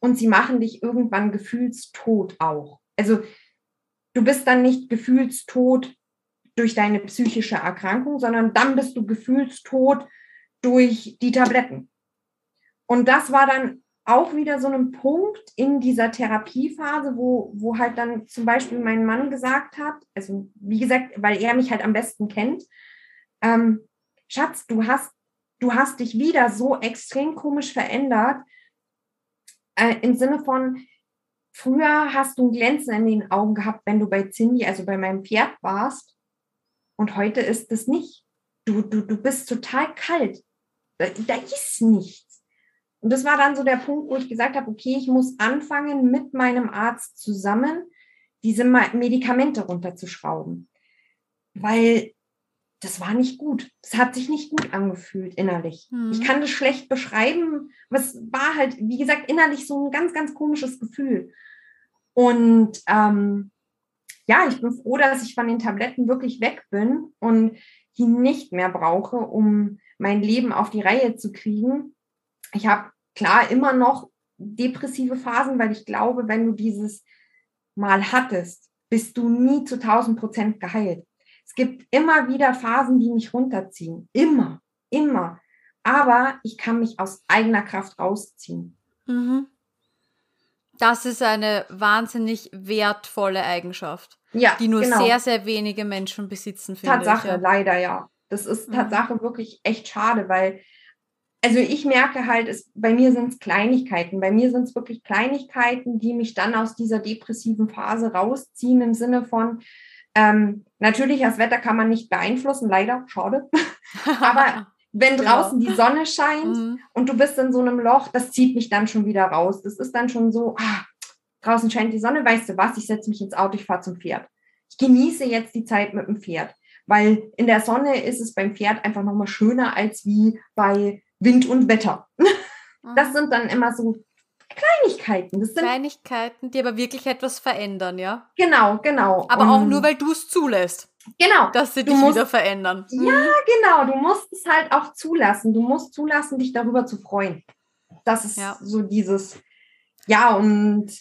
und sie machen dich irgendwann gefühlstot auch. Also du bist dann nicht gefühlstot durch deine psychische Erkrankung, sondern dann bist du gefühlstot durch die Tabletten. Und das war dann auch wieder so ein Punkt in dieser Therapiephase, wo, wo halt dann zum Beispiel mein Mann gesagt hat, also wie gesagt, weil er mich halt am besten kennt, ähm, Schatz, du hast, du hast dich wieder so extrem komisch verändert, äh, im Sinne von, früher hast du ein Glänzen in den Augen gehabt, wenn du bei Cindy, also bei meinem Pferd warst, und heute ist es nicht. Du, du, du bist total kalt. Da, da ist nichts. Und das war dann so der Punkt, wo ich gesagt habe, okay, ich muss anfangen, mit meinem Arzt zusammen diese Medikamente runterzuschrauben. Weil das war nicht gut. Das hat sich nicht gut angefühlt innerlich. Hm. Ich kann das schlecht beschreiben. Aber es war halt, wie gesagt, innerlich so ein ganz, ganz komisches Gefühl. Und ähm, ja, ich bin froh, dass ich von den Tabletten wirklich weg bin und die nicht mehr brauche, um mein Leben auf die Reihe zu kriegen. Ich habe klar immer noch depressive Phasen, weil ich glaube, wenn du dieses mal hattest, bist du nie zu 1000 Prozent geheilt. Es gibt immer wieder Phasen, die mich runterziehen. Immer, immer. Aber ich kann mich aus eigener Kraft rausziehen. Mhm. Das ist eine wahnsinnig wertvolle Eigenschaft. Ja, die nur genau. sehr, sehr wenige Menschen besitzen, Tatsache, ich. Ja. leider ja. Das ist mhm. Tatsache mhm. wirklich echt schade, weil, also ich merke halt, es, bei mir sind es Kleinigkeiten. Bei mir sind es wirklich Kleinigkeiten, die mich dann aus dieser depressiven Phase rausziehen, im Sinne von, ähm, natürlich, das Wetter kann man nicht beeinflussen, leider, schade. Aber wenn genau. draußen genau. die Sonne scheint mhm. und du bist in so einem Loch, das zieht mich dann schon wieder raus. Das ist dann schon so, ah, draußen scheint die Sonne, weißt du was, ich setze mich ins Auto, ich fahre zum Pferd. Ich genieße jetzt die Zeit mit dem Pferd, weil in der Sonne ist es beim Pferd einfach nochmal schöner als wie bei Wind und Wetter. Das sind dann immer so Kleinigkeiten. Das sind Kleinigkeiten, die aber wirklich etwas verändern, ja? Genau, genau. Aber und auch nur, weil du es zulässt. Genau. Dass sie dich musst, wieder verändern. Ja, mhm. genau. Du musst es halt auch zulassen. Du musst zulassen, dich darüber zu freuen. Das ist ja. so dieses, ja, und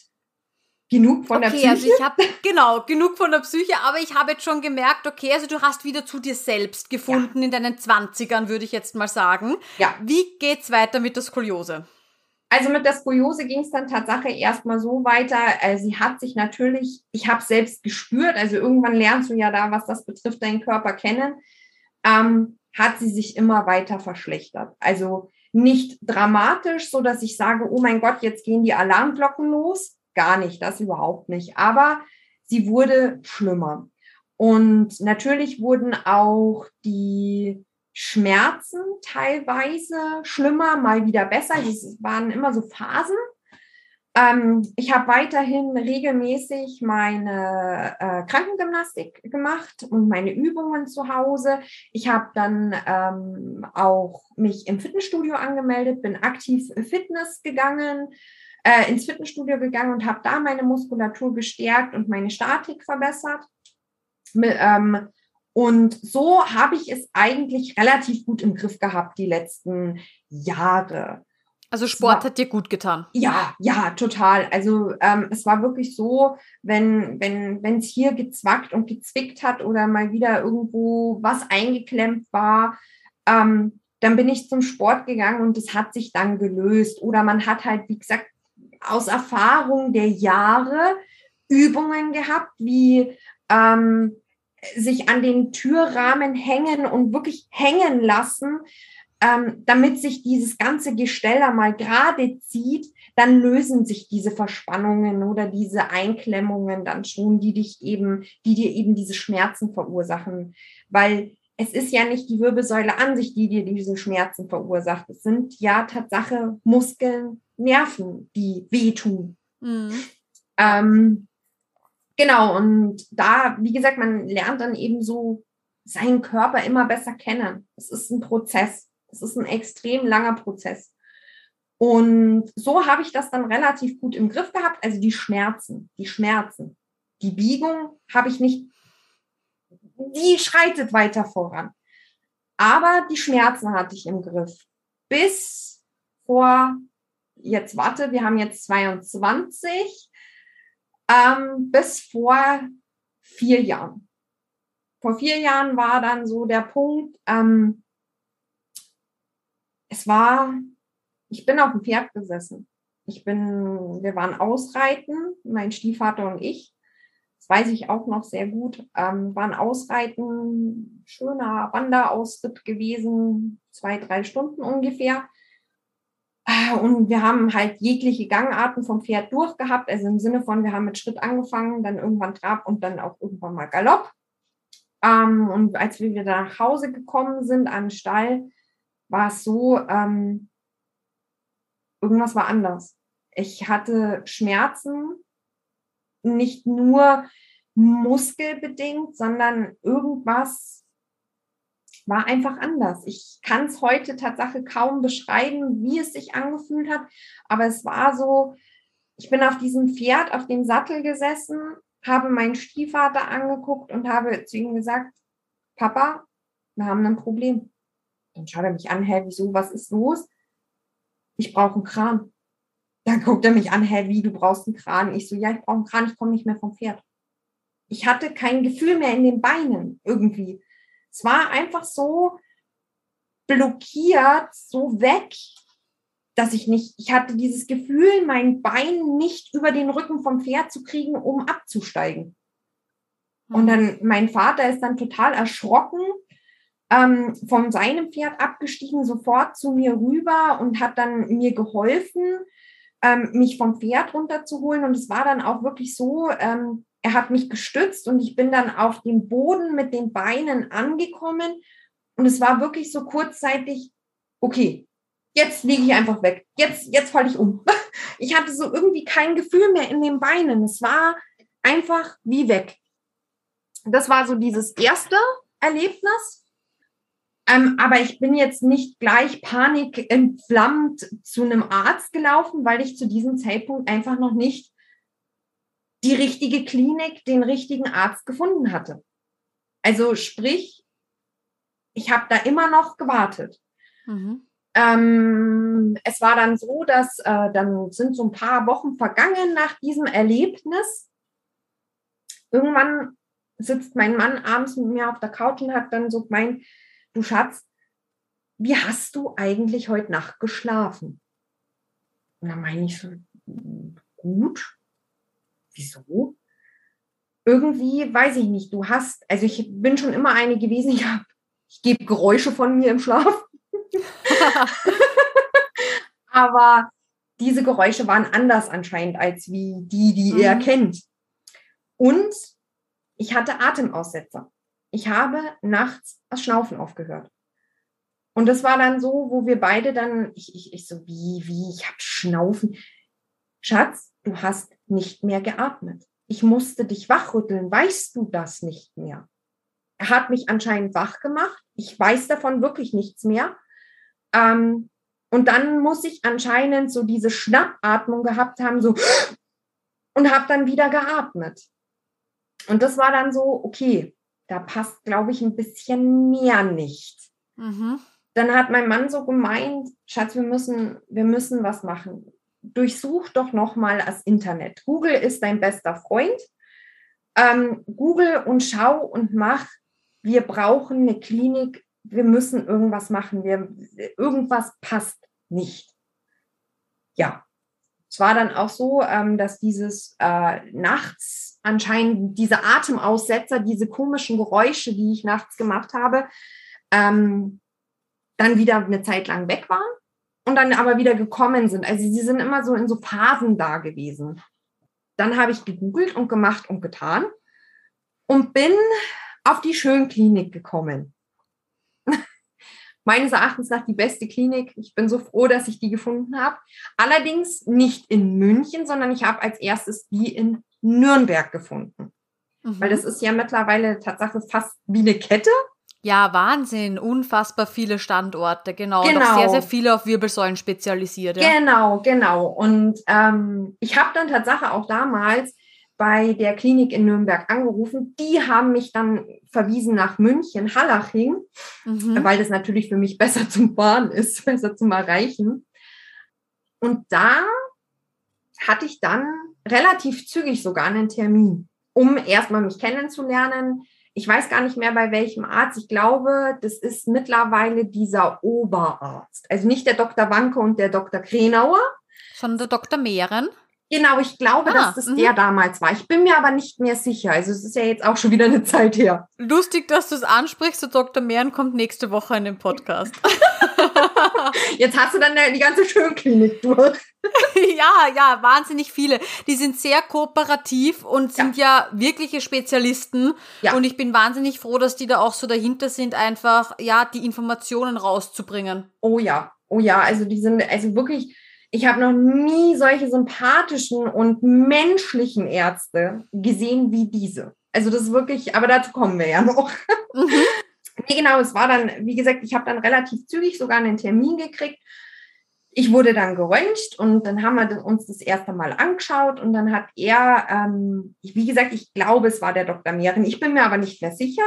genug von okay, der Psyche. Also ich habe genau genug von der Psyche, aber ich habe jetzt schon gemerkt, okay, also du hast wieder zu dir selbst gefunden ja. in deinen Zwanzigern, würde ich jetzt mal sagen. Ja. Wie geht's weiter mit der Skoliose? Also mit der Skoliose ging es dann Tatsache erstmal so weiter. Also sie hat sich natürlich, ich habe selbst gespürt, also irgendwann lernst du ja da, was das betrifft, deinen Körper kennen, ähm, hat sie sich immer weiter verschlechtert. Also nicht dramatisch, so dass ich sage, oh mein Gott, jetzt gehen die Alarmglocken los. Gar nicht, das überhaupt nicht. Aber sie wurde schlimmer. Und natürlich wurden auch die Schmerzen teilweise schlimmer, mal wieder besser. Das waren immer so Phasen. Ähm, ich habe weiterhin regelmäßig meine äh, Krankengymnastik gemacht und meine Übungen zu Hause. Ich habe dann ähm, auch mich im Fitnessstudio angemeldet, bin aktiv Fitness gegangen, äh, ins Fitnessstudio gegangen und habe da meine Muskulatur gestärkt und meine Statik verbessert. Mit, ähm, und so habe ich es eigentlich relativ gut im Griff gehabt die letzten Jahre. Also Sport war, hat dir gut getan. Ja, ja, total. Also ähm, es war wirklich so, wenn wenn wenn es hier gezwackt und gezwickt hat oder mal wieder irgendwo was eingeklemmt war, ähm, dann bin ich zum Sport gegangen und es hat sich dann gelöst. Oder man hat halt, wie gesagt, aus Erfahrung der Jahre Übungen gehabt, wie ähm, sich an den Türrahmen hängen und wirklich hängen lassen ähm, damit sich dieses ganze Gestell einmal gerade zieht, dann lösen sich diese Verspannungen oder diese Einklemmungen dann schon, die dich eben, die dir eben diese Schmerzen verursachen. Weil es ist ja nicht die Wirbelsäule an sich, die dir diese Schmerzen verursacht. Es sind ja Tatsache Muskeln, Nerven, die wehtun. Mhm. Ähm, genau, und da, wie gesagt, man lernt dann eben so seinen Körper immer besser kennen. Es ist ein Prozess. Es ist ein extrem langer Prozess. Und so habe ich das dann relativ gut im Griff gehabt. Also die Schmerzen, die Schmerzen. Die Biegung habe ich nicht, die schreitet weiter voran. Aber die Schmerzen hatte ich im Griff. Bis vor, jetzt warte, wir haben jetzt 22, ähm, bis vor vier Jahren. Vor vier Jahren war dann so der Punkt, ähm, es war, ich bin auf dem Pferd gesessen. Ich bin, wir waren ausreiten, mein Stiefvater und ich. Das weiß ich auch noch sehr gut. Ähm, waren ausreiten, schöner Wanderausritt gewesen, zwei, drei Stunden ungefähr. Äh, und wir haben halt jegliche Gangarten vom Pferd durchgehabt, also im Sinne von, wir haben mit Schritt angefangen, dann irgendwann Trab und dann auch irgendwann mal Galopp. Ähm, und als wir wieder nach Hause gekommen sind, an den Stall, war es so, ähm, irgendwas war anders. Ich hatte Schmerzen, nicht nur muskelbedingt, sondern irgendwas war einfach anders. Ich kann es heute Tatsache kaum beschreiben, wie es sich angefühlt hat, aber es war so, ich bin auf diesem Pferd, auf dem Sattel gesessen, habe meinen Stiefvater angeguckt und habe zu ihm gesagt, Papa, wir haben ein Problem. Dann schaut er mich an, hä, wieso, was ist los? Ich brauche einen Kran. Dann guckt er mich an, hä, wie, du brauchst einen Kran? Ich so, ja, ich brauche einen Kran, ich komme nicht mehr vom Pferd. Ich hatte kein Gefühl mehr in den Beinen irgendwie. Es war einfach so blockiert, so weg, dass ich nicht, ich hatte dieses Gefühl, mein Bein nicht über den Rücken vom Pferd zu kriegen, um abzusteigen. Und hm. dann, mein Vater ist dann total erschrocken, ähm, von seinem Pferd abgestiegen, sofort zu mir rüber und hat dann mir geholfen, ähm, mich vom Pferd runterzuholen. Und es war dann auch wirklich so, ähm, er hat mich gestützt und ich bin dann auf dem Boden mit den Beinen angekommen. Und es war wirklich so kurzzeitig, okay, jetzt liege ich einfach weg. Jetzt, jetzt falle ich um. Ich hatte so irgendwie kein Gefühl mehr in den Beinen. Es war einfach wie weg. Das war so dieses erste Erlebnis. Ähm, aber ich bin jetzt nicht gleich panikentflammt zu einem Arzt gelaufen, weil ich zu diesem Zeitpunkt einfach noch nicht die richtige Klinik, den richtigen Arzt gefunden hatte. Also sprich, ich habe da immer noch gewartet. Mhm. Ähm, es war dann so, dass äh, dann sind so ein paar Wochen vergangen nach diesem Erlebnis. Irgendwann sitzt mein Mann abends mit mir auf der Couch und hat dann so gemeint, du Schatz, wie hast du eigentlich heute Nacht geschlafen? Und dann meine ich so, gut. Wieso? Irgendwie weiß ich nicht. Du hast, also ich bin schon immer eine gewesen, ich, hab, ich gebe Geräusche von mir im Schlaf. Aber diese Geräusche waren anders anscheinend als wie die, die mhm. er kennt. Und ich hatte Atemaussetzer ich habe nachts das Schnaufen aufgehört. Und das war dann so, wo wir beide dann, ich, ich, ich so, wie, wie, ich habe Schnaufen. Schatz, du hast nicht mehr geatmet. Ich musste dich wachrütteln. Weißt du das nicht mehr? Er hat mich anscheinend wach gemacht. Ich weiß davon wirklich nichts mehr. Ähm, und dann muss ich anscheinend so diese Schnappatmung gehabt haben, so und habe dann wieder geatmet. Und das war dann so, okay, da passt, glaube ich, ein bisschen mehr nicht. Mhm. Dann hat mein Mann so gemeint, Schatz, wir müssen, wir müssen was machen. Durchsuch doch nochmal das Internet. Google ist dein bester Freund. Ähm, Google und schau und mach. Wir brauchen eine Klinik. Wir müssen irgendwas machen. Wir, irgendwas passt nicht. Ja, es war dann auch so, ähm, dass dieses äh, nachts anscheinend diese Atemaussetzer, diese komischen Geräusche, die ich nachts gemacht habe, ähm, dann wieder eine Zeit lang weg waren und dann aber wieder gekommen sind. Also sie sind immer so in so Phasen da gewesen. Dann habe ich gegoogelt und gemacht und getan und bin auf die Schönklinik gekommen. Meines Erachtens nach die beste Klinik. Ich bin so froh, dass ich die gefunden habe. Allerdings nicht in München, sondern ich habe als erstes die in Nürnberg gefunden. Mhm. Weil das ist ja mittlerweile Tatsache fast wie eine Kette. Ja, Wahnsinn. Unfassbar viele Standorte, genau. genau. Und auch sehr, sehr viele auf Wirbelsäulen spezialisiert. Ja. Genau, genau. Und ähm, ich habe dann Tatsache auch damals bei der Klinik in Nürnberg angerufen. Die haben mich dann verwiesen nach München, Hallaching, mhm. weil das natürlich für mich besser zum Fahren ist, besser zum Erreichen. Und da hatte ich dann relativ zügig sogar einen Termin, um erstmal mich kennenzulernen. Ich weiß gar nicht mehr bei welchem Arzt. Ich glaube, das ist mittlerweile dieser Oberarzt. Also nicht der Dr. Wanke und der Dr. Krenauer. Sondern der Dr. Mehren. Genau, ich glaube, ah, dass das der mhm. damals war. Ich bin mir aber nicht mehr sicher. Also es ist ja jetzt auch schon wieder eine Zeit her. Lustig, dass du es ansprichst. Der Dr. Mehren kommt nächste Woche in den Podcast. jetzt hast du dann die ganze Schönklinik durch. ja, ja, wahnsinnig viele. Die sind sehr kooperativ und sind ja, ja wirkliche Spezialisten. Ja. Und ich bin wahnsinnig froh, dass die da auch so dahinter sind, einfach ja die Informationen rauszubringen. Oh ja, oh ja, also die sind also wirklich ich habe noch nie solche sympathischen und menschlichen Ärzte gesehen wie diese. Also das ist wirklich, aber dazu kommen wir ja noch. Mhm. nee, genau, es war dann, wie gesagt, ich habe dann relativ zügig sogar einen Termin gekriegt. Ich wurde dann geröntgt und dann haben wir uns das erste Mal angeschaut und dann hat er, ähm, wie gesagt, ich glaube, es war der Dr. Mehren, ich bin mir aber nicht mehr sicher,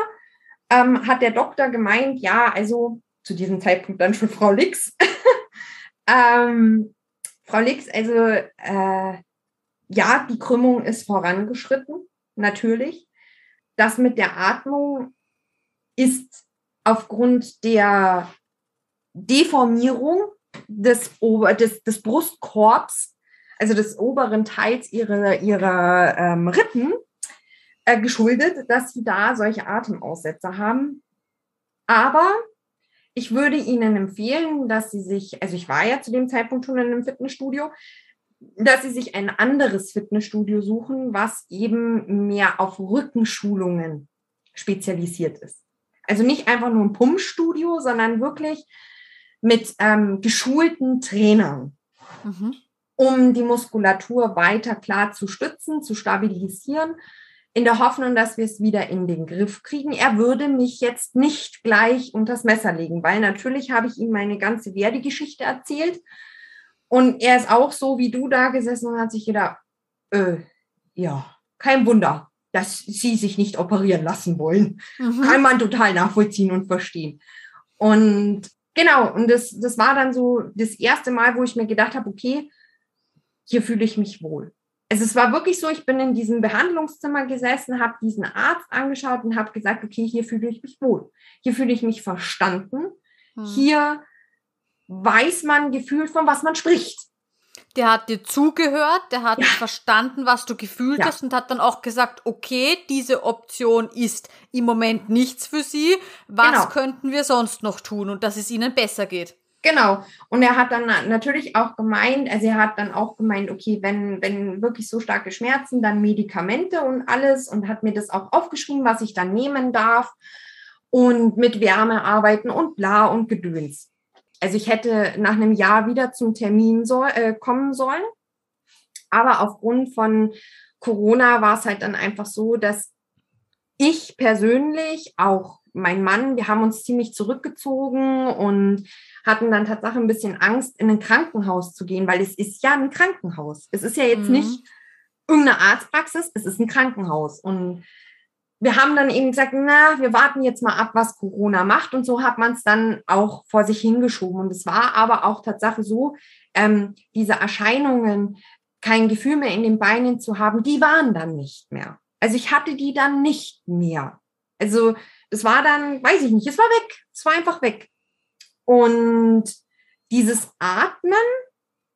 ähm, hat der Doktor gemeint, ja, also zu diesem Zeitpunkt dann schon Frau Lix, ähm, Frau Lix, also äh, ja, die Krümmung ist vorangeschritten, natürlich. Das mit der Atmung ist aufgrund der Deformierung des, Ober des, des Brustkorbs, also des oberen Teils ihrer, ihrer ähm, Rippen, äh, geschuldet, dass sie da solche Atemaussetzer haben. Aber ich würde Ihnen empfehlen, dass Sie sich, also ich war ja zu dem Zeitpunkt schon in einem Fitnessstudio, dass Sie sich ein anderes Fitnessstudio suchen, was eben mehr auf Rückenschulungen spezialisiert ist. Also nicht einfach nur ein Pumpstudio, sondern wirklich mit ähm, geschulten Trainern, mhm. um die Muskulatur weiter klar zu stützen, zu stabilisieren in der Hoffnung, dass wir es wieder in den Griff kriegen. Er würde mich jetzt nicht gleich unters Messer legen, weil natürlich habe ich ihm meine ganze Werdegeschichte erzählt. Und er ist auch so wie du da gesessen und hat sich gedacht, äh, ja, kein Wunder, dass sie sich nicht operieren lassen wollen. Mhm. Kann man total nachvollziehen und verstehen. Und genau, und das, das war dann so das erste Mal, wo ich mir gedacht habe, okay, hier fühle ich mich wohl also es war wirklich so, ich bin in diesem Behandlungszimmer gesessen, habe diesen Arzt angeschaut und habe gesagt, okay, hier fühle ich mich wohl. Hier fühle ich mich verstanden. Hm. Hier weiß man gefühlt, von was man spricht. Der hat dir zugehört, der hat ja. verstanden, was du gefühlt ja. hast und hat dann auch gesagt, okay, diese Option ist im Moment nichts für Sie. Was genau. könnten wir sonst noch tun und dass es Ihnen besser geht? Genau. Und er hat dann natürlich auch gemeint, also er hat dann auch gemeint, okay, wenn, wenn wirklich so starke Schmerzen, dann Medikamente und alles und hat mir das auch aufgeschrieben, was ich dann nehmen darf und mit Wärme arbeiten und bla und Gedöns. Also ich hätte nach einem Jahr wieder zum Termin soll, äh, kommen sollen. Aber aufgrund von Corona war es halt dann einfach so, dass ich persönlich, auch mein Mann, wir haben uns ziemlich zurückgezogen und hatten dann tatsächlich ein bisschen Angst, in ein Krankenhaus zu gehen, weil es ist ja ein Krankenhaus. Es ist ja jetzt mhm. nicht irgendeine Arztpraxis, es ist ein Krankenhaus. Und wir haben dann eben gesagt, na, wir warten jetzt mal ab, was Corona macht. Und so hat man es dann auch vor sich hingeschoben. Und es war aber auch Tatsache so, ähm, diese Erscheinungen, kein Gefühl mehr in den Beinen zu haben, die waren dann nicht mehr. Also ich hatte die dann nicht mehr. Also es war dann, weiß ich nicht, es war weg. Es war einfach weg. Und dieses Atmen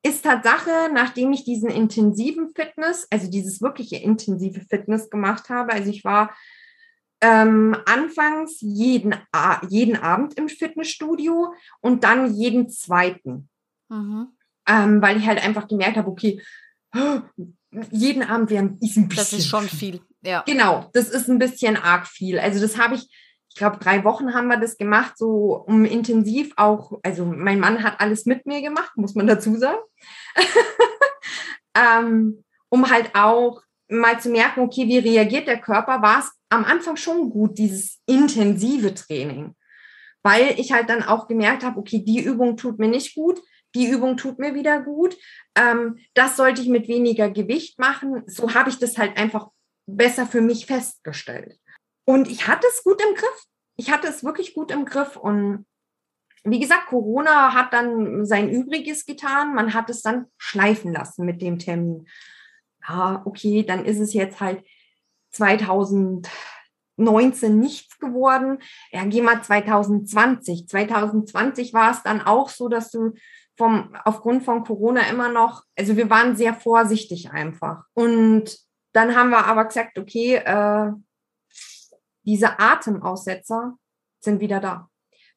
ist Tatsache, nachdem ich diesen intensiven Fitness, also dieses wirkliche intensive Fitness gemacht habe, also ich war ähm, anfangs jeden, jeden Abend im Fitnessstudio und dann jeden zweiten. Mhm. Ähm, weil ich halt einfach gemerkt habe, okay, jeden Abend wäre ein bisschen. Das ist schon viel, ja. Genau, das ist ein bisschen arg viel. Also das habe ich, ich glaube, drei Wochen haben wir das gemacht, so um intensiv auch, also mein Mann hat alles mit mir gemacht, muss man dazu sagen. ähm, um halt auch mal zu merken, okay, wie reagiert der Körper, war es am Anfang schon gut, dieses intensive Training. Weil ich halt dann auch gemerkt habe, okay, die Übung tut mir nicht gut, die Übung tut mir wieder gut. Ähm, das sollte ich mit weniger Gewicht machen. So habe ich das halt einfach besser für mich festgestellt. Und ich hatte es gut im Griff. Ich hatte es wirklich gut im Griff. Und wie gesagt, Corona hat dann sein Übriges getan. Man hat es dann schleifen lassen mit dem Termin. Ja, okay, dann ist es jetzt halt 2019 nichts geworden. Ja, geh mal 2020. 2020 war es dann auch so, dass du vom, aufgrund von Corona immer noch, also wir waren sehr vorsichtig einfach. Und dann haben wir aber gesagt, okay, äh, diese Atemaussetzer sind wieder da.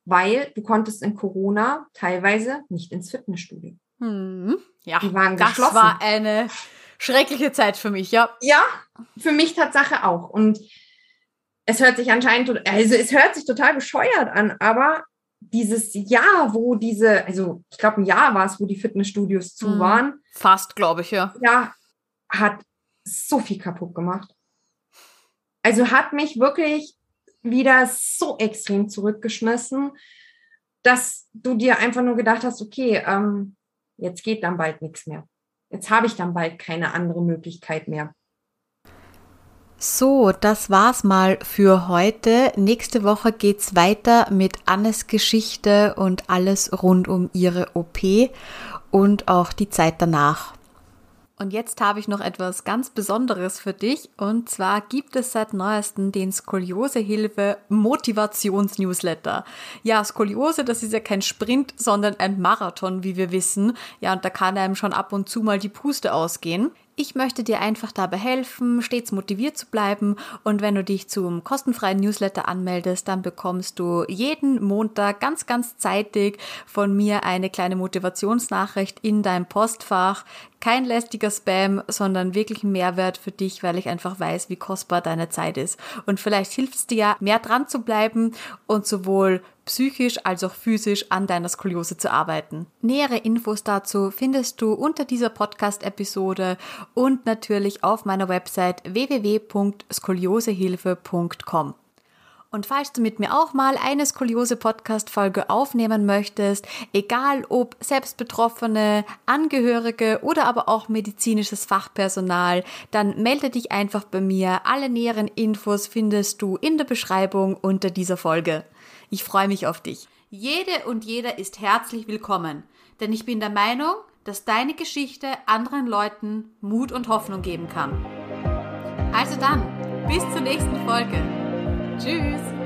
Weil du konntest in Corona teilweise nicht ins Fitnessstudio. Hm, ja, Die waren das geschlossen. war eine schreckliche Zeit für mich, ja. Ja, für mich Tatsache auch. Und es hört sich anscheinend, also es hört sich total bescheuert an, aber dieses Jahr, wo diese, also ich glaube, ein Jahr war es, wo die Fitnessstudios zu mhm. waren. Fast, glaube ich, ja. Ja, hat so viel kaputt gemacht. Also hat mich wirklich wieder so extrem zurückgeschmissen, dass du dir einfach nur gedacht hast, okay, ähm, jetzt geht dann bald nichts mehr. Jetzt habe ich dann bald keine andere Möglichkeit mehr. So, das war's mal für heute. Nächste Woche geht's weiter mit Annes Geschichte und alles rund um ihre OP und auch die Zeit danach. Und jetzt habe ich noch etwas ganz Besonderes für dich. Und zwar gibt es seit neuestem den Skoliosehilfe Motivations-Newsletter. Ja, Skoliose, das ist ja kein Sprint, sondern ein Marathon, wie wir wissen. Ja, und da kann einem schon ab und zu mal die Puste ausgehen. Ich möchte dir einfach dabei helfen, stets motiviert zu bleiben und wenn du dich zum kostenfreien Newsletter anmeldest, dann bekommst du jeden Montag ganz, ganz zeitig von mir eine kleine Motivationsnachricht in deinem Postfach. Kein lästiger Spam, sondern wirklich ein Mehrwert für dich, weil ich einfach weiß, wie kostbar deine Zeit ist. Und vielleicht hilft es dir, mehr dran zu bleiben und sowohl psychisch als auch physisch an deiner Skoliose zu arbeiten. Nähere Infos dazu findest du unter dieser Podcast-Episode und natürlich auf meiner Website www.skoliosehilfe.com. Und falls du mit mir auch mal eine Skoliose-Podcast-Folge aufnehmen möchtest, egal ob selbstbetroffene, Angehörige oder aber auch medizinisches Fachpersonal, dann melde dich einfach bei mir. Alle näheren Infos findest du in der Beschreibung unter dieser Folge. Ich freue mich auf dich. Jede und jeder ist herzlich willkommen, denn ich bin der Meinung, dass deine Geschichte anderen Leuten Mut und Hoffnung geben kann. Also dann, bis zur nächsten Folge. Tschüss!